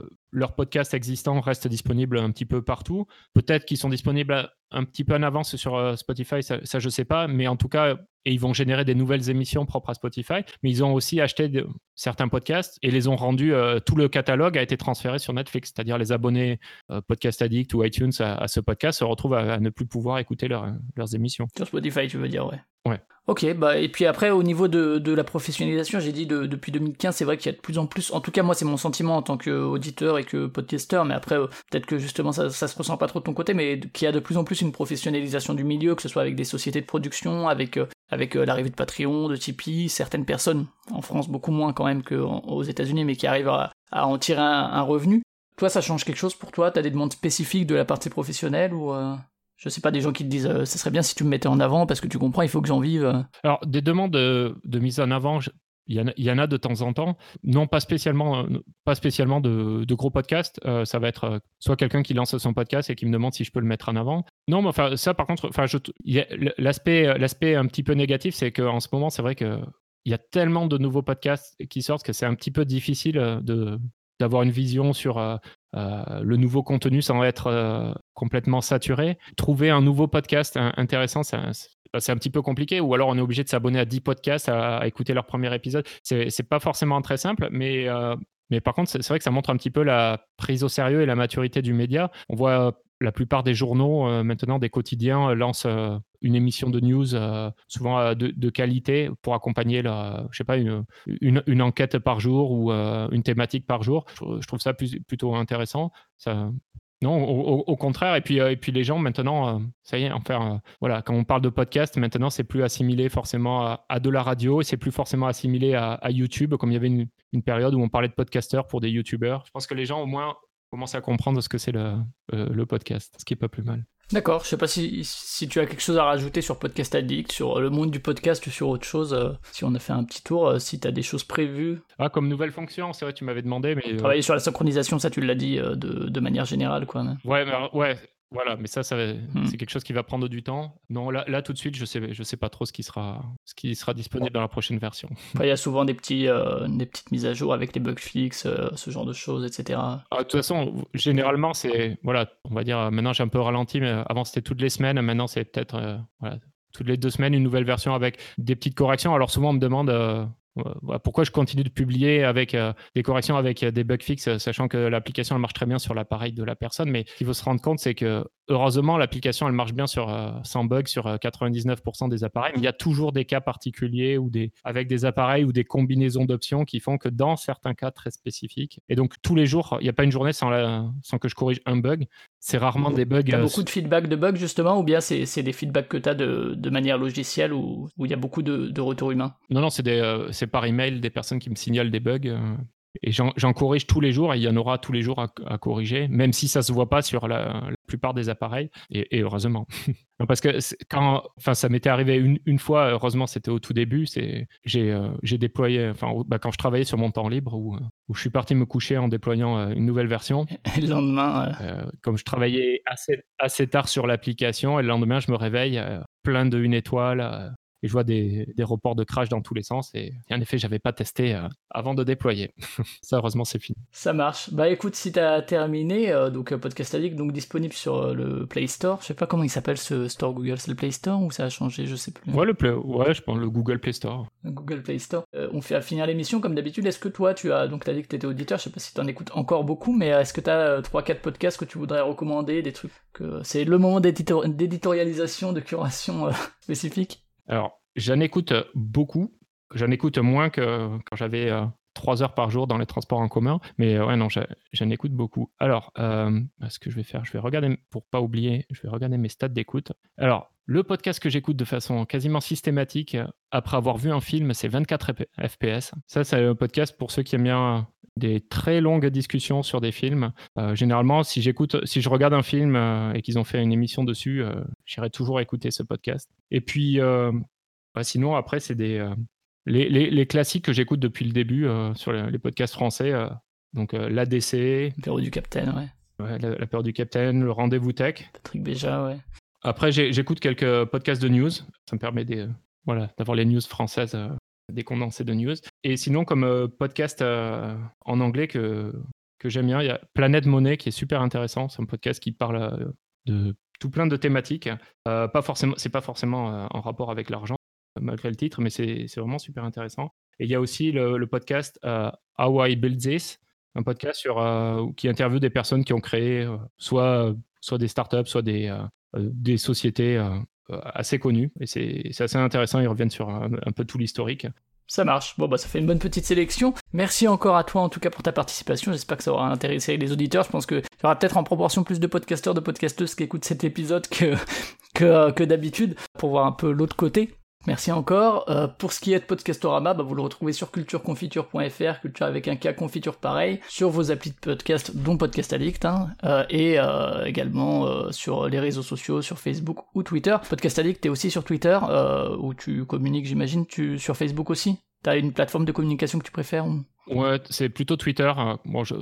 podcasts existants restent disponibles un petit peu partout. Peut-être qu'ils sont disponibles un petit peu en avance sur euh, Spotify, ça, je ne sais pas, mais en tout cas, et ils vont générer des nouvelles émissions propres à Spotify. Mais ils ont aussi acheté certains podcasts et les ont rendus. Euh, tout le catalogue a été transféré sur Netflix, c'est-à-dire les abonnés Podcast Addict ou iTunes à, ce podcast se retrouvent à, ne plus pouvoir écouter leurs émissions. Sur Spotify, tu veux dire, ouais. Ouais. Ok, bah et puis après au niveau de, de la professionnalisation, j'ai dit depuis 2015, c'est vrai qu'il y a de plus en plus, en tout cas moi c'est mon sentiment en tant qu'auditeur et que podcasteur, mais après euh, peut-être que justement ça, ça se ressent pas trop de ton côté, mais qu'il y a de plus en plus une professionnalisation du milieu, que ce soit avec des sociétés de production, avec euh, avec euh, l'arrivée de Patreon, de Tipeee, certaines personnes en France beaucoup moins quand même qu'aux États-Unis, mais qui arrivent à, à en tirer un, revenu. Toi, ça change quelque chose pour toi? T'as des demandes spécifiques de la partie professionnelle ou je sais pas, des gens qui te disent euh, ça serait bien si tu me mettais en avant parce que tu comprends, il faut que j'en vive. Euh? Alors, des demandes de, mise en avant, il y, en a, de temps en temps. Non, pas spécialement, euh, pas spécialement de, gros podcasts. ça va être soit quelqu'un qui lance son podcast et qui me demande si je peux le mettre en avant. Non, mais enfin, ça, par contre, enfin, l'aspect, un petit peu négatif, c'est qu'en ce moment, c'est vrai que il y a tellement de nouveaux podcasts qui sortent que c'est un petit peu difficile d'avoir une vision sur euh, euh, le nouveau contenu sans être euh, complètement saturé. Trouver un nouveau podcast intéressant, c'est un petit peu compliqué, ou alors on est obligé de s'abonner à 10 podcasts, à, écouter leur premier épisode. C'est pas forcément très simple, mais, mais par contre, c'est vrai que ça montre un petit peu la prise au sérieux et la maturité du média. On voit la plupart des journaux, maintenant des quotidiens, lancent une émission de news, euh, souvent euh, de, qualité, pour accompagner la, je sais pas, une, une, enquête par jour ou euh, une thématique par jour. Je, trouve ça plutôt intéressant. Non, au, contraire. Et puis, et puis les gens maintenant, ça y est, enfin, voilà, quand on parle de podcast, maintenant c'est plus assimilé forcément à, de la radio, et c'est plus forcément assimilé à, YouTube, comme il y avait une, période où on parlait de podcasteurs pour des YouTubeurs. Je pense que les gens au moins commencent à comprendre ce que c'est le, le podcast, ce qui est pas plus mal. D'accord, je sais pas si, si tu as quelque chose à rajouter sur Podcast Addict, sur le monde du podcast ou sur autre chose, euh, si on a fait un petit tour, euh, si tu as des choses prévues. Ah, comme nouvelle fonction, c'est vrai, tu m'avais demandé, mais... Travailler sur la synchronisation, ça tu l'as dit de, de, manière générale, quoi. Ouais, mais, ouais, voilà, mais ça, ça hmm. c'est quelque chose qui va prendre du temps. Non, là, là tout de suite, je sais, je sais pas trop ce qui sera, ce qui sera disponible dans la prochaine version. il y a souvent des petits, euh, des petites mises à jour avec les bugs fixes, euh, ce genre de choses, etc. Ah, de toute façon, généralement, c'est, voilà, on va dire, maintenant j'ai un peu ralenti, mais avant c'était toutes les semaines, maintenant c'est peut-être, euh, voilà, toutes les deux semaines une nouvelle version avec des petites corrections. Alors souvent on me demande pourquoi je continue de publier avec euh, des corrections avec euh, des bugs fixes, sachant que l'application marche très bien sur l'appareil de la personne. Mais ce qu'il faut se rendre compte, c'est que heureusement, l'application elle marche bien sur, euh, sans bug sur 99% des appareils. Mais il y a toujours des cas particuliers ou des, avec des appareils ou des combinaisons d'options qui font que dans certains cas très spécifiques, et donc tous les jours, il n'y a pas une journée sans, sans que je corrige un bug. C'est rarement des bugs. Il y a beaucoup de feedback de bugs justement, ou bien c'est des feedbacks que tu as de, de, manière logicielle ou il y a beaucoup de, de retours humains? Non, non, c'est par email des personnes qui me signalent des bugs. Euh, et j'en corrige tous les jours et il y en aura tous les jours à, corriger, même si ça se voit pas sur la, plupart des appareils. Et, heureusement. parce que quand, enfin, ça m'était arrivé une, une, fois, heureusement, c'était au tout début. J'ai, euh, déployé, enfin, bah, quand je travaillais sur mon temps libre, où, où, je suis parti me coucher en déployant euh, une nouvelle version. Et le lendemain, comme je travaillais assez, assez tard sur l'application, et le lendemain, je me réveille plein de une étoile et je vois des, des, reports de crash dans tous les sens. Et, en effet, j'avais pas testé euh, avant de déployer. ça, heureusement, c'est fini. Ça marche. Bah écoute, si tu as terminé, euh, donc euh, Podcast Addict, donc disponible sur le Play Store. Je sais pas comment il s'appelle ce store Google. C'est le Play Store ou ça a changé? Je sais plus. Ouais, le Play... ouais je pense le Google Play Store. Google Play Store. on fait à finir l'émission comme d'habitude. Est-ce que toi, tu as donc as dit que tu étais auditeur? Je sais pas si tu en écoutes encore beaucoup, mais est-ce que tu as 3-4 podcasts que tu voudrais recommander, des trucs que c'est le moment d'éditorialisation, de curation spécifique? Alors, j'en écoute beaucoup. J'en écoute moins que quand j'avais euh, trois heures par jour dans les transports en commun. Mais euh, ouais, non, j'en écoute beaucoup. Alors, euh, ce que je vais faire, je vais regarder, pour pas oublier, je vais regarder mes stats d'écoute. Alors, le podcast que j'écoute de façon quasiment systématique après avoir vu un film, c'est 24 FPS. Ça, c'est un podcast pour ceux qui aiment bien des très longues discussions sur des films. généralement, si j'écoute, si je regarde un film et qu'ils ont fait une émission dessus, j'irai toujours écouter ce podcast. Et puis, bah, sinon, après, c'est des les, les, classiques que j'écoute depuis le début sur les, podcasts français. donc, l'ADC. L'apéro du Capitaine, ouais. Ouais, l'apéro du Capitaine, le rendez-vous tech. Patrick Béja, ouais. Après, j'écoute quelques podcasts de news. Ça me permet des, voilà, d'avoir les news françaises, des condensés de news. Et sinon, comme podcast en anglais que, que j'aime bien, il y a Planète Monnaie qui est super intéressant. C'est un podcast qui parle de tout plein de thématiques. pas forcément, c'est pas forcément en rapport avec l'argent, malgré le titre, mais c'est vraiment super intéressant. Et il y a aussi le, podcast euh, How I Build This, un podcast sur, euh, qui interviewe des personnes qui ont créé euh, soit, soit des startups, soit des, des sociétés assez connues. Et c'est assez intéressant, ils reviennent sur un, peu tout l'historique. Ça marche. Bon, bah, ça fait une bonne petite sélection. Merci encore à toi, en tout cas, pour ta participation. J'espère que ça aura intéressé les auditeurs. Je pense qu'il y aura peut-être en proportion plus de podcasteurs, de podcasteuses qui écoutent cet épisode que, que, que d'habitude, pour voir un peu l'autre côté. Merci encore. Euh, pour ce qui est de Podcastorama, bah, vous le retrouvez sur cultureconfiture.fr, culture avec un cas confiture pareil, sur vos applis de podcast, dont Podcast Addict, hein, euh, et euh, également sur les réseaux sociaux, sur Facebook ou Twitter. Podcast Addict, t'es aussi sur Twitter, où tu communiques, j'imagine, tu sur Facebook aussi? T'as une plateforme de communication que tu préfères Ouais, c'est plutôt Twitter. Bon, je,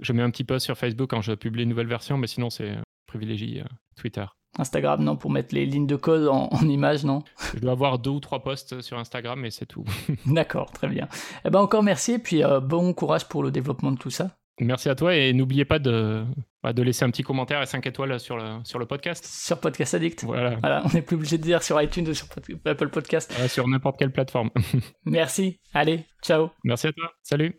je mets un petit post sur Facebook quand je publie une nouvelle version, mais sinon c'est privilégié Twitter. Instagram, non, pour mettre les lignes de code en, en images, non Je dois avoir deux ou trois posts sur Instagram, mais c'est tout. D'accord, très bien. Eh ben encore merci, et puis euh, bon courage pour le développement de tout ça. Merci à toi, et n'oubliez pas de, bah, de laisser un petit commentaire et 5 étoiles sur le, sur le podcast. Sur Podcast Addict. Voilà. voilà on n'est plus obligé de dire sur iTunes ou sur Apple Podcast. sur n'importe quelle plateforme. merci. Allez, ciao. Merci à toi. Salut.